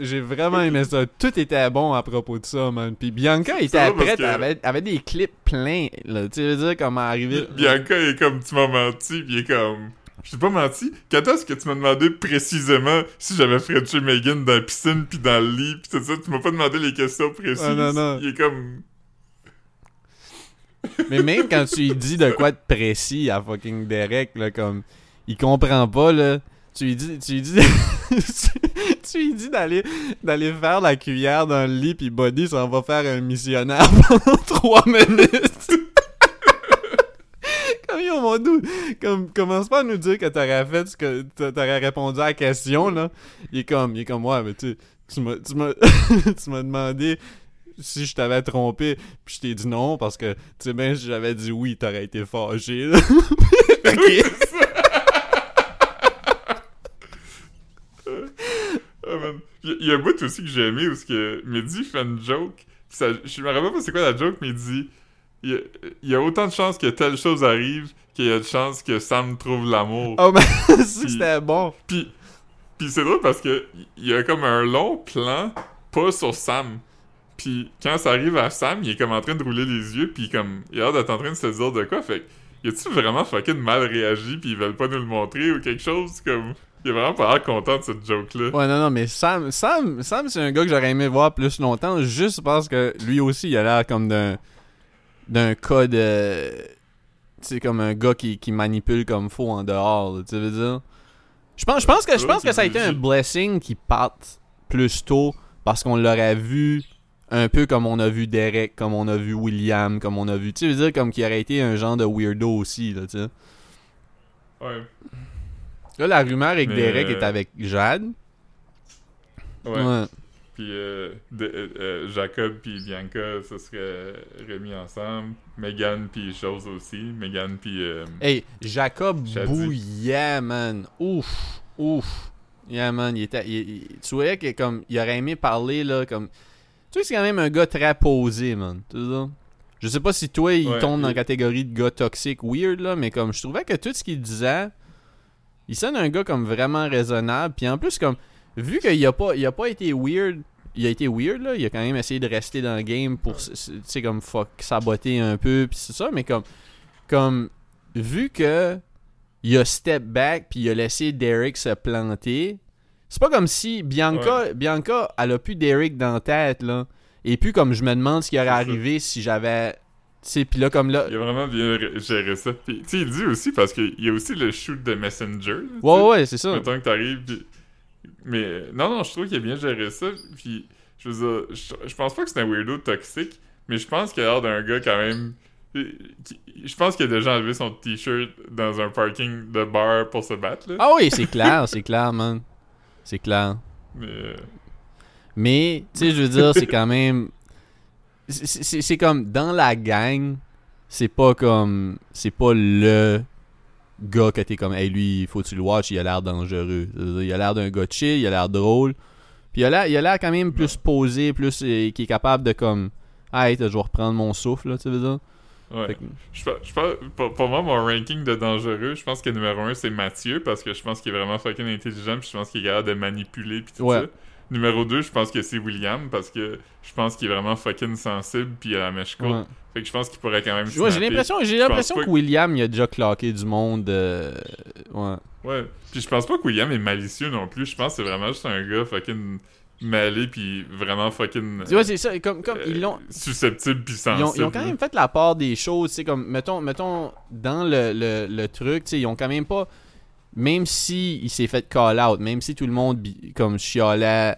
J'ai vraiment aimé ça. Tout était bon à propos de ça, man. Puis Bianca était prête, que- avait, avait des clips pleins. Là. Tu veux dire comment arriver. Bianca est comme tu m'as menti, puis il est comme je t'ai pas menti. Quand est-ce que tu m'as demandé précisément si j'avais Frenché Megan dans la piscine puis dans le lit pis tout ça? Tu m'as pas demandé les questions précises. Ah, non, non. Il est comme Mais même quand tu lui dis de quoi de précis à fucking Derek, là, comme. Il comprend pas, là. Tu lui dis. Tu lui dis. [LAUGHS] tu, lui dis d'aller d'aller faire la cuillère dans le lit, puis Buddy s'en va faire un missionnaire [LAUGHS] pendant trois minutes. [LAUGHS] comme yo, mon doux, comme, commence pas à nous dire que t'aurais fait ce que t'a- t'aurais répondu à la question, là. Il est comme, il est comme, ouais, mais tu tu m'as, tu m'as, tu m'as demandé si je t'avais trompé, puis je t'ai dit non, parce que, tu sais bien, si j'avais dit oui, t'aurais été fâché, là. [LAUGHS] ok. Ah, man. Il y a- il un bout aussi que j'ai aimé où ce que Mehdi fait une joke. Ça, je me rappelle pas c'est quoi la joke, mais il dit il y, a, il y a autant de chances que telle chose arrive qu'il y a de chances que Sam trouve l'amour. Oh, mais [LAUGHS] ça, c'était bon. Puis, puis c'est drôle parce que il y a comme un long plan pas sur Sam. Puis quand ça arrive à Sam, il est comme en train de rouler les yeux, puis comme il a l'air d'être en train de se dire de quoi. Fait que, y a-tu vraiment fucking mal réagi, puis ils veulent pas nous le montrer ou quelque chose comme. Il est vraiment pas l'air content de cette joke-là. Ouais, non, non, mais Sam, Sam, Sam c'est un gars que j'aurais aimé voir plus longtemps, juste parce que lui aussi, il a l'air comme d'un d'un cas de... C'est comme un gars qui, qui manipule comme faux en dehors, tu veux dire? Je pense, je pense que, je pense que ça a été un blessing qui parte plus tôt, parce qu'on l'aurait vu un peu comme on a vu Derek, comme on a vu William, comme on a vu... Tu sais, veux dire, comme qu'il aurait été un genre de weirdo aussi, là, tu sais. Ouais. Là, la rumeur est que Mais, Derek euh, est avec Jade. Ouais. Puis euh, de- euh, euh, Jacob puis Bianca, ça serait remis ensemble. Megan puis chose aussi. Megan puis. Hey, Jacob Shadi. bouillait, man. Ouf, ouf. Yeah, man, il était... il- il- tu voyais que comme, il aurait aimé parler, là, comme... Tu sais, c'est quand même un gars très posé, man. Je sais pas si toi, il Ouais, tombe dans la catégorie de gars toxique weird, là, mais comme, je trouvais que tout ce qu'il disait, il sonne un gars comme vraiment raisonnable. Puis en plus, comme, vu qu'il a pas, il a pas été weird, il a été weird, là, il a quand même essayé de rester dans le game pour, tu sais, comme, fuck, saboter un peu, puis c'est ça, mais comme, comme, vu que il a step back puis il a laissé Derek se planter. C'est pas comme si Bianca, Bianca, elle a plus Derek dans la tête là. Et puis comme je me demande ce qui aurait arrivé si j'avais, tu sais, puis là comme là, Il a vraiment bien ré- géré ça. Puis, tu sais, il dit aussi, parce qu'il y a aussi le shoot de Messenger. ouais ouais c'est ça. Mettons que t'arrives, puis... Mais non, non, je trouve qu'il a bien géré ça. Puis, je veux dire, je, je pense pas que c'est un weirdo toxique, mais je pense qu'il a l'air d'un gars quand même... euh, Je pense qu'il a déjà enlevé son t-shirt dans un parking de bar pour se battre, là. Ah oui c'est clair, c'est clair man, c'est clair. Mais, euh, Mais, tu sais, je veux dire, c'est quand même. [LAUGHS] c'est- comme dans la gang, c'est pas comme. C'est pas le gars que t'es comme, hey, lui, faut que tu le watch, il a l'air dangereux. Il a l'air d'un gars chill, il a l'air drôle. Puis il a l'air, quand même plus posé, plus. euh, qui est capable de comme. Hey, je vais reprendre mon souffle, là, tu veux dire. Ouais. Que- Je, pour, pour moi, mon ranking de dangereux, je pense que numéro 1, c'est Mathieu, parce que je pense qu'il est vraiment fucking intelligent, puis je pense qu'il est capable de manipuler, puis tout Ouais. ça. Numéro 2, je pense que c'est William, parce que je pense qu'il est vraiment fucking sensible, puis à la mèche courte. Ouais. Fait que je pense qu'il pourrait quand même Ouais, j'ai l'impression, j'ai que que- William, il a déjà cloqué du monde. euh, Ouais. Ouais. Puis je pense pas que William est malicieux non plus. Je pense que c'est vraiment juste un gars fucking mêlé, puis vraiment fucking Tu vois, c'est ça. Comme, comme euh, ils l'ont. susceptible, puis Ils sensible. ont, ils ont quand même fait la part des choses, sais, comme, mettons, mettons, dans le, le, le truc, tu sais, ils ont quand même pas, même si il s'est fait call out, même si tout le monde, comme, chialait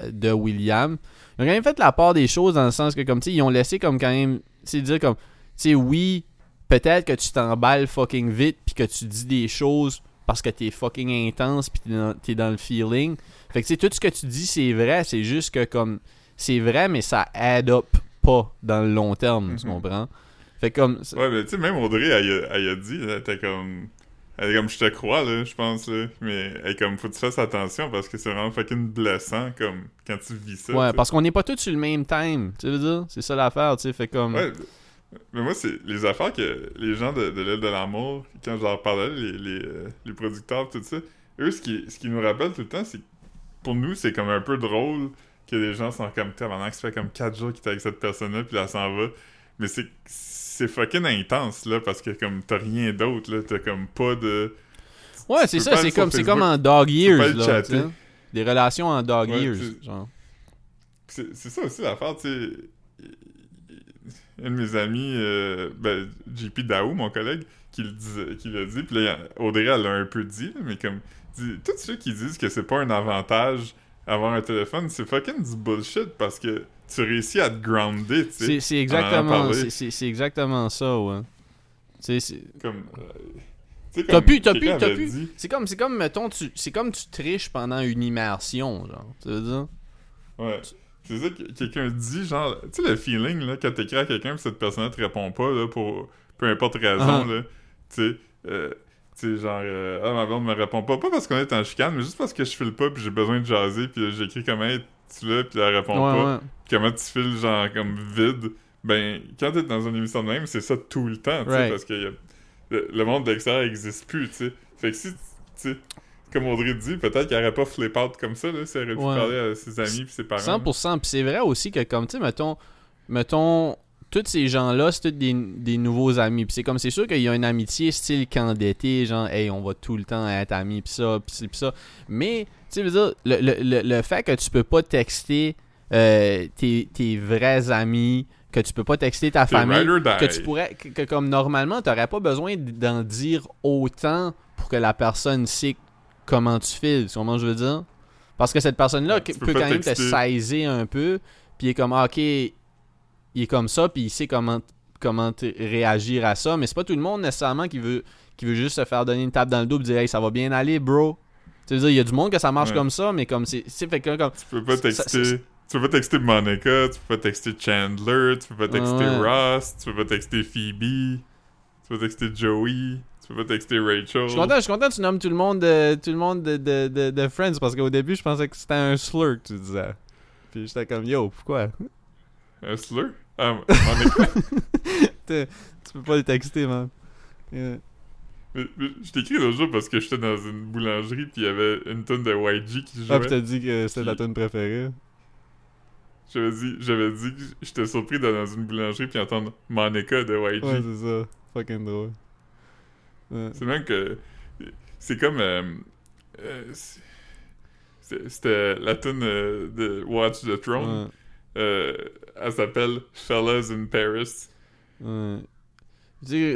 euh, de William, ils ont quand même fait la part des choses dans le sens que, comme, tu sais, ils ont laissé, comme, quand même, sais, dire, comme, tu sais, oui, peut-être que tu t'emballes fucking vite, puis que tu dis des choses parce que t'es fucking intense, puis t'es dans, t'es dans le feeling. Fait que, tu sais, tout ce que tu dis, c'est vrai, c'est juste que, comme, c'est vrai, mais ça add up pas dans le long terme, tu Mhm. comprends? Fait comme. Ouais, mais tu sais, même Audrey, elle, a- elle a dit, elle était comme. Elle est comme, je te crois, là, je pense, là. Mais elle est comme, faut que tu fasses attention parce que c'est vraiment fucking blessant, comme, quand tu vis ça. ouais, parce qu'on n'est pas tous sur le même time, tu veux dire? C'est ça l'affaire, tu sais. Fait comme. Ouais. Mais moi, c'est les affaires que les gens de, de l'île de l'amour, quand je leur parlais, les, les, euh, les producteurs, tout ça, eux, ce qui, ce qui nous rappelle tout le temps, c'est que pour nous, c'est comme un peu drôle que les gens sont comme, pendant que ça fait comme 4 jours qu'ils étaient avec cette personne-là, puis là, elle s'en va. Mais c'est c'est fucking intense, là, parce que comme t'as rien d'autre, là, t'as comme pas de. ouais, c'est ça, c'est comme, c'est comme en dog years, là. Des relations en dog Ouais, years, genre. C'est c'est ça aussi l'affaire, tu sais. Un de mes amis, euh, ben, JP Daou, mon collègue, qui le disait, qui l'a dit, puis là, Audrey, elle l'a un peu dit, là, mais comme, tous ceux qui disent que c'est pas un avantage avoir un téléphone, c'est fucking du bullshit parce que tu réussis à te grounder, tu sais. C'est c'est en en exactement, c'est- exactement ça, ouais. Tu c'est- Comme. euh, tu T'as pu, t'as pu, t'as pu. C'est comme, c'est comme, mettons, tu, c'est comme tu triches pendant une immersion, genre. Tu veux dire? Ouais. C'est ça que quelqu'un dit, genre, tu sais, le feeling, là, quand t'écris à quelqu'un, pis cette personne te répond pas, là, pour peu importe raison, Ah. là, tu sais, euh, tu sais, genre, euh, ah, ma blonde me répond pas, pas parce qu'on est en chicane, mais juste parce que je file pas, puis j'ai besoin de jaser, puis j'écris comment tu là, puis elle répond Ouais, pas, ouais. puis comment tu files, genre, comme vide, ben, quand t'es dans une émission de même, c'est ça tout le temps, tu sais, Right. parce que y a- le, le monde d'extérieur existe plus, tu sais. Fait que si, tu sais, comme Audrey dit, peut-être qu'elle aurait pas flip out comme ça, là, si elle aurait pu Ouais. parler à ses amis puis ses parents. 100%. Puis c'est vrai aussi que, comme, tu sais, mettons, mettons, tous ces gens-là, c'est tous des, des nouveaux amis. Puis c'est comme, c'est sûr qu'il y a une amitié style camp d'été, genre, hey, on va tout le temps être amis, pis ça, pis ça. Mais, tu sais, veux dire, le, le, le, le fait que tu peux pas texter euh, tes, tes vrais amis, que tu peux pas texter ta famille, que tu pourrais, que, que comme normalement, t'aurais pas besoin d'en dire autant pour que la personne sait comment tu files, tu que je veux dire? Parce que cette personne-là Ouais, peut quand même te saisir un peu, puis il est comme, ah, ok, il est comme ça, puis il sait comment, comment réagir à ça, mais c'est pas tout le monde nécessairement qui veut, qui veut juste se faire donner une tape dans le dos et dire, hey, ça va bien aller, bro. Tu veux dire, il y a du monde que ça marche Ouais. comme ça, mais comme c'est. fait que comme. Tu peux pas texter. Tu peux pas texter Monica, tu peux pas texter Chandler, tu peux pas texter Ouais. Ross, tu peux pas texter Phoebe, tu peux pas texter Joey, tu peux pas texter Rachel. Je suis content, je suis content que tu nommes tout le monde de, tout le monde de, de, de, de Friends parce qu'au début, je pensais que c'était un slur que tu disais. Puis j'étais comme, yo, pourquoi? Un slur? Ah, Monica? [LAUGHS] Tu peux pas le texter, man. Yeah. Mais- mais je t'ai écrit l'autre jour parce que j'étais dans une boulangerie puis il y avait une tonne de YG qui Ah, jouait. puis t'as dit que c'était ta Puis- tune préférée. J'avais dit, j'avais dit que j'étais surpris d'aller dans une boulangerie puis entendre Monica de YG. Ouais, c'est ça. Fucking drôle. Ouais. C'est même que. C'est comme. euh, euh, C'était la tune euh, de Watch the Throne. Ouais. Elle s'appelle Fellas in Paris. Ouais.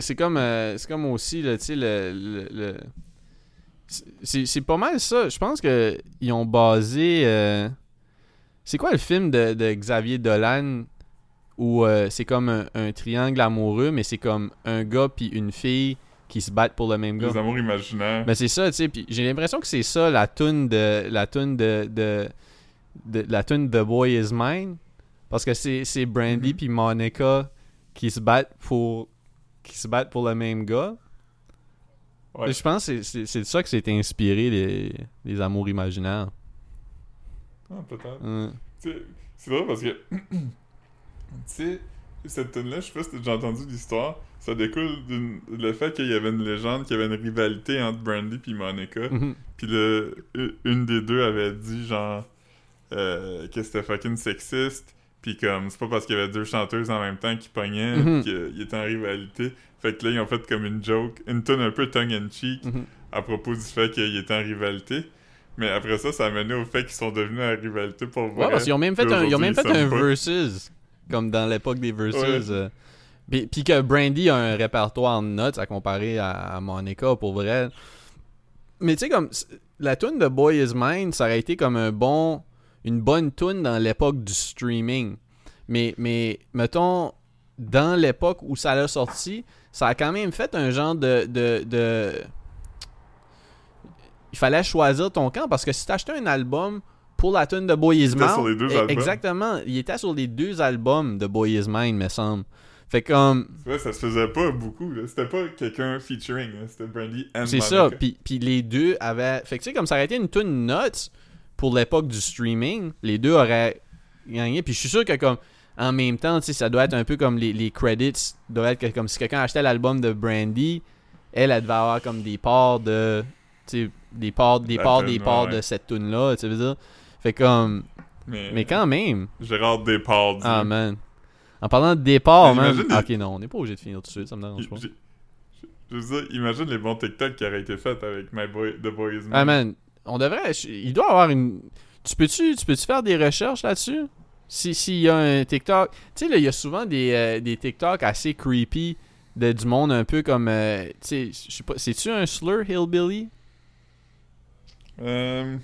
C'est comme, euh, c'est comme aussi, tu sais, le. le- le- C'est pas mal ça. Je pense que ils ont basé. euh, C'est quoi le film de, de Xavier Dolan où euh, c'est comme un, un triangle amoureux, mais c'est comme un gars puis une fille qui se battent pour le même gars? Les amours imaginaires. Ben c'est ça, tu sais. Puis j'ai l'impression que c'est ça la tune de la tune de, de de, la tune The Boy Is Mine. Parce que c'est, Brandy Mhm. puis Monica qui se battent pour qui se battent pour le même gars. Ouais. Je pense que c'est, de ça que s'est inspiré les, les amours imaginaires. Ah, peut-être. C'est drôle parce que, [CLEARS THROAT] tu sais, cette tune là je sais pas si t'as déjà entendu l'histoire, ça découle du le fait qu'il y avait une légende, qu'il y avait une rivalité entre Brandy puis Monica, Mhm. puis le, une des deux avait dit genre euh, que c'était fucking sexiste, puis comme c'est pas parce qu'il y avait deux chanteuses en même temps qui pognaient Mhm. qu'ils étaient en rivalité, fait que là ils ont fait comme une joke, une tune un peu tongue in cheek Mhm. à propos du fait qu'ils étaient en rivalité. Mais après ça, ça a mené au fait qu'ils sont devenus en rivalité pour vrai. Ouais, parce qu'ils ont même fait un, ils ont même fait un pas. versus, comme dans l'époque des versus. Ouais. euh. Puis, puis que Brandy a un répertoire de notes à comparer à, à Monica pour vrai. Mais tu sais, comme la tune de Boy Is Mine, ça aurait été comme un bon, une bonne tune dans l'époque du streaming. Mais, mais mettons, dans l'époque où ça l'a sorti, ça a quand même fait un genre de. de, de... Il fallait choisir ton camp parce que si t'achetais un album pour la tune de Boy Is était Mine. sur les deux eh, albums. Exactement. Il était sur les deux albums de Boy Is Mine, me semble. Fait comme. Ouais, ça se faisait pas beaucoup. là. C'était pas quelqu'un featuring. là. C'était Brandy and C'est ça. Puis, puis les deux avaient. Fait que tu sais, comme ça aurait été une tune nuts pour l'époque du streaming, les deux auraient gagné. Puis je suis sûr que comme. En même temps, tu sais, ça doit être un peu comme les, les credits. doit être comme si quelqu'un achetait l'album de Brandy, elle, elle devait avoir comme des parts de. Tu sais, des parts, des parts, des parts ouais. de cette tune là tu veux dire. Fait comme. Mais, Mais quand même. Gérard Depardieu. Ah, man. En parlant de départ, Mais man. Ah, Ok, non, on n'est pas obligé de finir tout de suite, ça me dérange pas. Je veux dire, imagine les bons TikTok qui auraient été faits avec My Boy, The Boy Is Mine. Ah man, on devrait. Il doit avoir une. Tu peux-tu tu peux -tu faire des recherches là-dessus? Si S'il y a un TikTok. Tu sais, là, il y a souvent des, euh, des TikTok assez creepy de, du monde un peu comme. euh, tu sais, je sais pas. C'est-tu un slur hillbilly? Euh,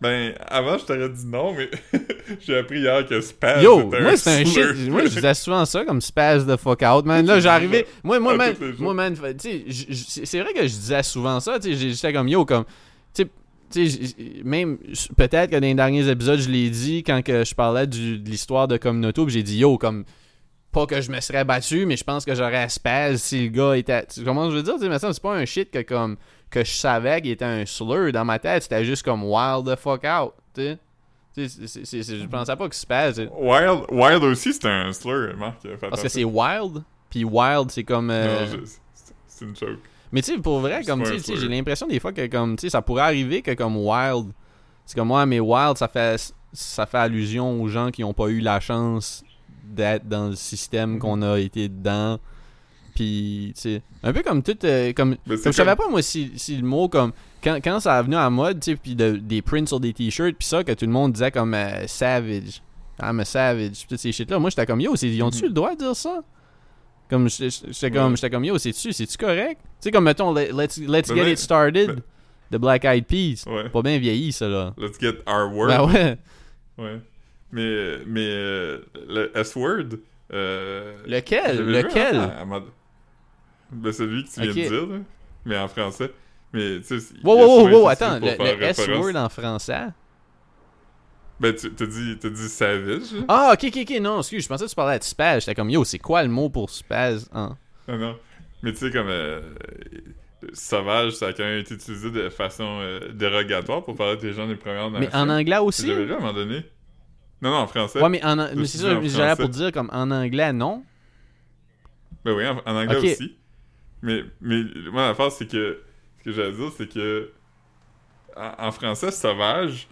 ben, avant, je t'aurais dit non, mais [LAUGHS] j'ai appris hier que Spaz Yo, moi c'est un shit. Moi je disais souvent ça comme spaz the fuck out, man. Là, j'arrivais. Moi, moi, man, moi, man, tu sais, c'est vrai que je disais souvent ça, tu sais, j'étais comme yo, comme. Tu sais, tu sais, j- même peut-être que dans les derniers épisodes, je l'ai dit quand que je parlais du- de l'histoire de Communauto, j'ai dit yo, comme. Pas que je me serais battu, mais je pense que j'aurais spaz si le gars était. tu- Comment je veux dire, tu sais, mais ça, c'est pas un shit que comme. Que je savais qu'il était un slur dans ma tête, c'était juste comme wild the fuck out, tu sais. C'est- c'est- c'est- je pensais pas que spaz. Wild, Wild aussi, c'était un slur, Marc. Parce que c'est wild, puis wild, c'est comme. euh, Non, c'est- c'est une joke. Mais tu sais, pour vrai, comme tu sais, j'ai l'impression des fois que comme tu sais, ça pourrait arriver que comme wild, c'est comme moi, mais wild, ça fait ça fait allusion aux gens qui ont pas eu la chance d'être dans le système Mhm. qu'on a été dedans. Puis, tu sais, un peu comme tout, euh, comme, je savais pas moi si, si le mot comme quand, quand ça a venu à mode, tu sais, puis de- des prints sur des t-shirts, puis ça que tout le monde disait comme euh, savage, I'm a savage, toutes ces shit là. Moi, j'étais comme yo, ils ont-tu Mhm. le droit de dire ça? Comme j'étais comme Ouais. j'étais comme yo, c'est-tu c'est-tu correct? Tu sais comme mettons let- let's let's Ben, get it started ben- the Black Eyed Peas. Ouais. Pas bien vieilli ça là. Let's get our word. Ben ouais. Ouais. Mais, mais euh, le S-word. Euh, Lequel? Lequel? à- à Ben, celui que tu viens de dire, là. Mais en français. Mais, tu sais. Wow wow wow attends, le. S-word en français? Ben, tu t'as dit, t'as dit savage? Ah, ok, ok, ok, non, excuse, je pensais que tu parlais de spaz. J'étais comme, yo, c'est quoi le mot pour spaz? hein? Non, non. Mais tu sais, comme. euh, sauvage, ça a quand même été utilisé de façon euh, dérogatoire pour parler des gens des Premières Nations. Mais en anglais aussi? J'avais lu à un moment donné. Non, non, en français. Ouais, mais, en, mais c'est ça, j'allais pour dire comme en anglais, non? Ben oui, en, en anglais aussi. Mais, mais moi, l'affaire, c'est que. Ce que j'allais dire, c'est que. En, en français, sauvage,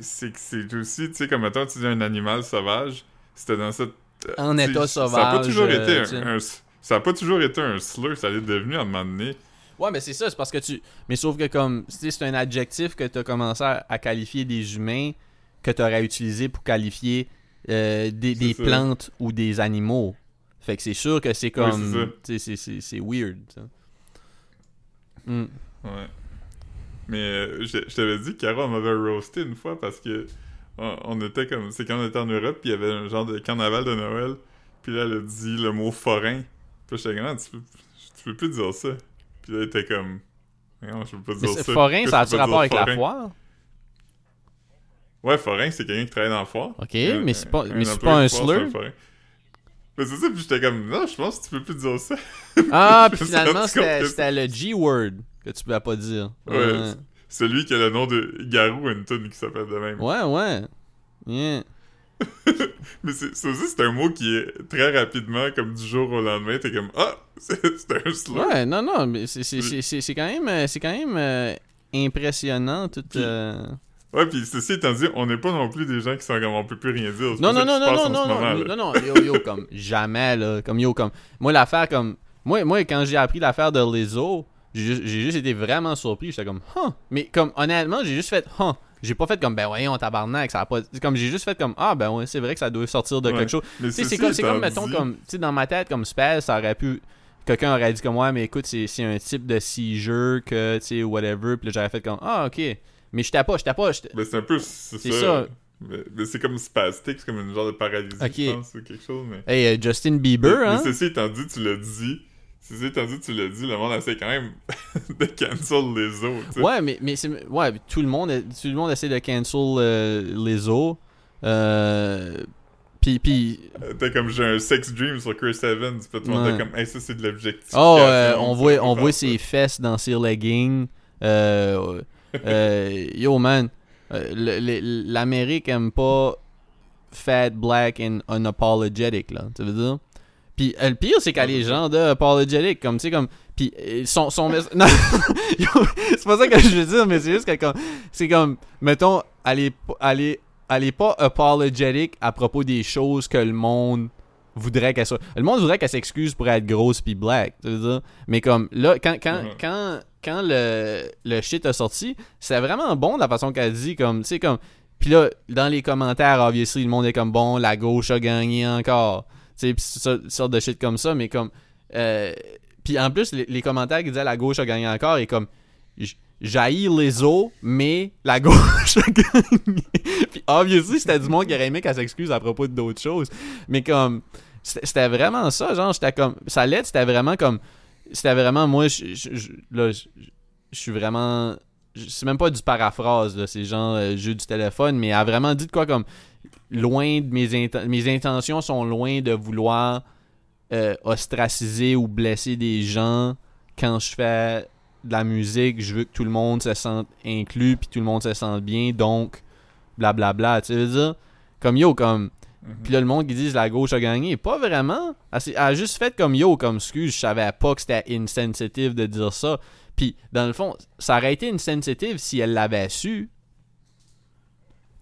c'est que c'est aussi, tu sais, comme mettons, tu dis un animal sauvage, c'était dans cette. euh, En état Ça a pas sauvage, toujours euh, été un, un- Ça a pas toujours été un slur, ça l'est devenu à un moment donné. Ouais, mais c'est ça, c'est parce que tu. Mais sauf que comme. tu sais, C'est un adjectif que tu as commencé à, à qualifier des humains que tu aurais utilisé pour qualifier euh, des, des plantes ou des animaux. Fait que c'est sûr que c'est comme. c'est- c'est c'est weird. ça. Hmm. Ouais. Mais euh, je, je t'avais dit, Caro, on m'avait roasté une fois parce que on, on était comme. C'est quand on était en Europe, puis il y avait un genre de carnaval de Noël, puis là, elle a dit le mot forain. Puis j'étais comme, Ah, tu peux, tu peux plus dire ça. Puis là, elle était comme, non, je peux pas dire c'est- ça. forain, Pourquoi ça a-tu rapport avec la foire? Ouais, forain, c'est quelqu'un qui travaille dans le foire. Ok, Un- mais c'est pas, un mais c'est employé pas un slur? Mais c'est ça, puis j'étais comme, non, je pense que tu peux plus dire ça. [LAUGHS] Ah, puis finalement, c'était le G-word que tu pouvais pas dire. Ouais, Celui qui a le nom de Garou a une tune qui s'appelle de même. Ouais, ouais. Yeah. [LAUGHS] Mais c'est, ça aussi, c'est un mot qui est très rapidement, comme du jour au lendemain, t'es comme, ah, [LAUGHS] c'est, un slur. Ouais, non, non, mais c'est- quand même, euh, c'est quand même euh, impressionnant tout. Puis- euh, Ouais, puis ceci étant dit, on n'est pas non plus des gens qui sont comme, on peut plus rien dire. Non, non, non, non, non, non, moment, non, non, non, yo, yo, comme jamais, là, comme yo, comme, moi, l'affaire, comme, moi, moi, quand j'ai appris l'affaire de Lizzo, j'ai juste, été vraiment surpris, j'étais comme, huh, mais comme, honnêtement, j'ai juste fait, huh, j'ai pas fait comme, ben voyons, tabarnak, ça a pas, comme, j'ai juste fait comme, ah, ben ouais, c'est vrai que ça doit sortir de Ouais. quelque chose, c'est comme, comme, mettons, dit- comme, tu sais, dans ma tête, comme Spaz, ça aurait pu. Quelqu'un aurait dit comme, ouais, mais écoute, c'est c'est un type de seizure que, tu sais, whatever. Puis j'aurais fait comme, ah, ok. Mais j'étais pas, j'étais pas. j'étais- Mais c'est un peu, c'est C'est ça. ça. Mais, mais c'est comme spastique, c'est comme une genre de paralysie, Ok. je pense, ou quelque chose, mais... Hey, euh, Justin Bieber, mais, hein? mais ceci étant dit, tu l'as dit, ceci étant dit, tu l'as dit, le monde essaie quand même [LAUGHS] de cancel les autres. Ouais, mais, mais. Ouais, tout le monde, tout le monde essaie de cancel euh, Lizzo. Euh. Puis, puis. Euh, T'es comme, j'ai un sex dream sur Chris Evans, puis tout le monde comme, hey, ça c'est de l'objectif. Oh, euh, on voit, on voit ses fesses dans ses leggings. Euh, euh, yo, man. euh, L'Amérique aime pas fat, black and unapologetic, là. Tu veux dire? Puis euh, le pire, c'est qu'elle est genre de apologetic, comme, tu sais, comme. Puis euh, son, son [LAUGHS] Non, [LAUGHS] c'est pas ça que je veux dire, mais c'est juste que comme. C'est comme, mettons, elle est, pas- elle est, elle est pas apologetic à propos des choses que le monde voudrait qu'elle soit. Le monde voudrait qu'elle s'excuse pour être grosse puis black, tu veux dire? Mais comme là, quand, quand, quand, quand le, le shit a sorti, c'est vraiment bon la façon qu'elle dit, comme, comme. Puis là, dans les commentaires, obviously, le monde est comme bon, la gauche a gagné encore. Tu sais, pis ça- sorte de shit comme ça, mais comme. Euh, puis en plus, les, commentaires qui disaient la gauche a gagné encore, et comme. J'haïs les os, mais la [LAUGHS] gauche a gagné. puis obviously, c'était du monde qui aurait aimé qu'elle s'excuse à propos d'autres choses. Mais comme. C'était c'était vraiment ça, genre, j'étais comme. Sa lettre, c'était vraiment comme. C'était vraiment, moi, je, là, je, suis vraiment. C'est même pas du paraphrase, là, c'est genre euh, jeu du téléphone, mais a vraiment dit de quoi comme. Loin de mes, inten- mes intentions sont loin de vouloir euh, ostraciser ou blesser des gens quand je fais de la musique. Je veux que tout le monde se sente inclus, puis tout le monde se sente bien, donc blablabla. Tu veux dire? Comme yo, comme. Mhm. Puis là, le monde qui dit la gauche a gagné. Pas vraiment. Elle, a juste fait comme yo, comme excuse, je savais pas que c'était insensitive de dire ça. Puis, dans le fond, ça aurait été insensitive si elle l'avait su.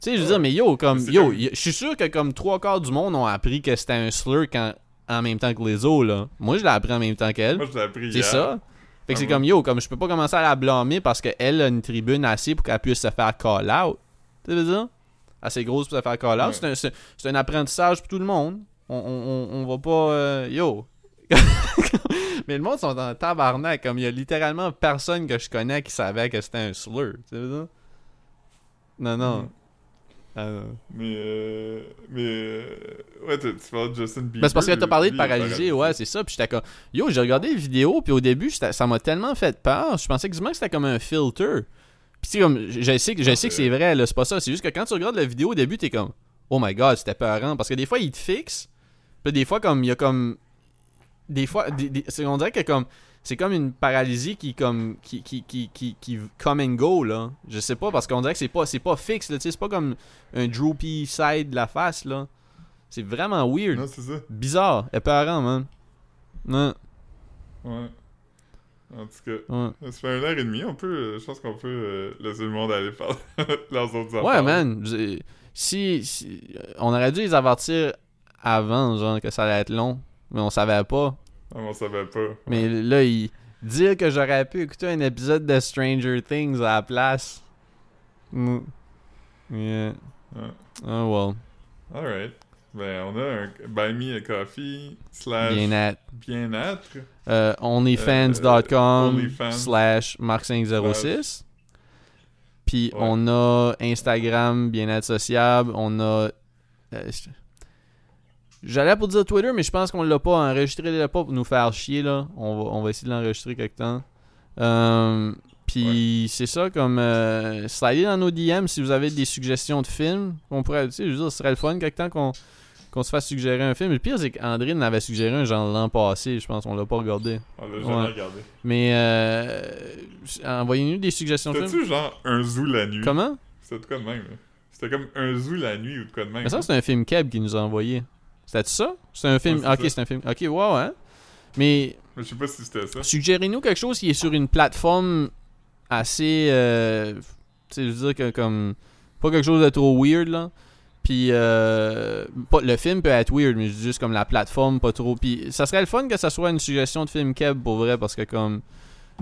Tu sais, je veux dire, mais yo, comme, yo, comme- je suis sûr que comme trois quarts du monde ont appris que c'était un slur quand, en même temps que les autres, là. Moi, je l'ai appris en même temps qu'elle. Moi, je l'ai appris C'est ça. Fait que Ah c'est ouais. comme yo, comme je peux pas commencer à la blâmer parce qu'elle a une tribune assez pour qu'elle puisse se faire call out. Tu veux dire? Assez grosse pour se faire call out. Ouais. C'est un- apprentissage pour tout le monde. On, on, on, on va pas. euh, yo. [LAUGHS] Mais le monde sont en tabarnak. Comme il y a littéralement personne que je connais qui savait que c'était un slur. Tu veux dire? Non, non. Mhm. Ah, non. Mais, euh, mais, euh, ouais, tu tu parles de Justin Bieber. Ben, c'est parce que t'as parlé de paralysé, ouais, c'est ça. Puis j'étais comme, yo, j'ai regardé les vidéos, puis au début, ça m'a tellement fait peur. Je pensais quasiment que c'était comme un filter. Puis tu sais, comme, je sais, que- je sais que c'est vrai, là, c'est pas ça. C'est juste que quand tu regardes la vidéo au début, t'es comme, oh my god, c'était peurant. Parce que des fois, il te fixe. Puis des fois, comme, il y a comme. Des fois, des- des- c'est- on dirait que comme. C'est comme une paralysie qui comme qui qui qui qui, qui come and go là. Je sais pas parce qu'on dirait que c'est pas c'est pas fixe là, tu sais, c'est pas comme un droopy side de la face là. C'est vraiment weird. Non, c'est ça. Bizarre, épeurant, man. Non, Ouais. En tout cas, ouais. ça fait un heure et demie. On peut, euh, je pense qu'on peut euh, laisser le monde aller [LAUGHS] faire leurs autres affaires. Ouais, man. Si, si- On aurait dû les avertir avant, genre, que ça allait être long. Mais on savait pas. Ah, mais on savait pas. Mais là, il... dire que j'aurais pu écouter un épisode de Stranger Things à la place. Mm. Yeah. Ouais. Oh well. Alright. Ben, on a un Buy Me a Coffee slash Bien-être. bien-être. Euh, onlyfans.com Onlyfans. slash marc506. Puis Ouais. on a Instagram, bien-être sociable. On a. euh, J'allais pour dire Twitter, mais je pense qu'on l'a pas enregistré là pas pour nous faire chier là. On va, on va essayer de l'enregistrer quelque temps. Euh, Puis c'est ça, comme euh, slidez dans nos DM si vous avez des suggestions de films. On pourrait, tu sais, je veux dire, ce serait le fun quelque temps qu'on qu'on se fasse suggérer un film. Le pire, c'est qu'André avait suggéré un genre l'an passé, je pense. On l'a pas regardé. On l'a jamais Ouais. regardé. Mais euh, envoyez-nous des suggestions de films. C'était-tu genre un zoo la nuit? Comment? C'était de quoi de même? C'était comme un zoo la nuit ou de quoi de même? Mais ça, c'est un film Keb qui nous a envoyé. C'était ça? C'est un film. Ouais, ok, c'est un film. Ok, wow, hein. Mais Mais je sais pas si c'était ça. suggérez-nous quelque chose qui est sur une plateforme assez. euh, tu sais, je veux dire que comme. Pas quelque chose de trop weird, là. Puis, euh, pas, le film peut être weird, mais je juste comme la plateforme, pas trop. Puis, ça serait le fun que ça soit une suggestion de film Keb pour vrai, parce que comme.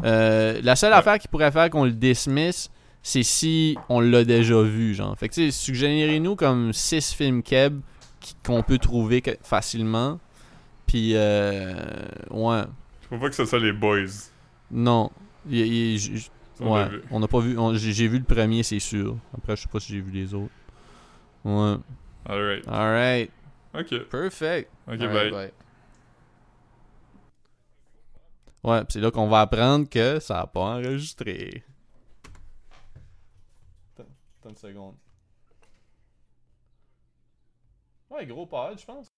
euh, la seule Ouais. affaire qui pourrait faire qu'on le dismiss, c'est si on l'a déjà vu, genre. Fait que, tu sais, suggérez-nous comme 6 films Keb qu'on peut trouver que- facilement. Puis, euh, ouais. Faut pas que ce soit les boys. Non. Il- il- ouais. On n'a pas vu. j'ai vu le premier, c'est sûr. Après, je sais pas si j'ai vu les autres. Ouais. Alright. Alright. Ok. Perfect. Ok, bye. Ouais, pis c'est là qu'on va apprendre que ça a pas enregistré. Attends, attends une seconde. Ouais, gros pad, je pense.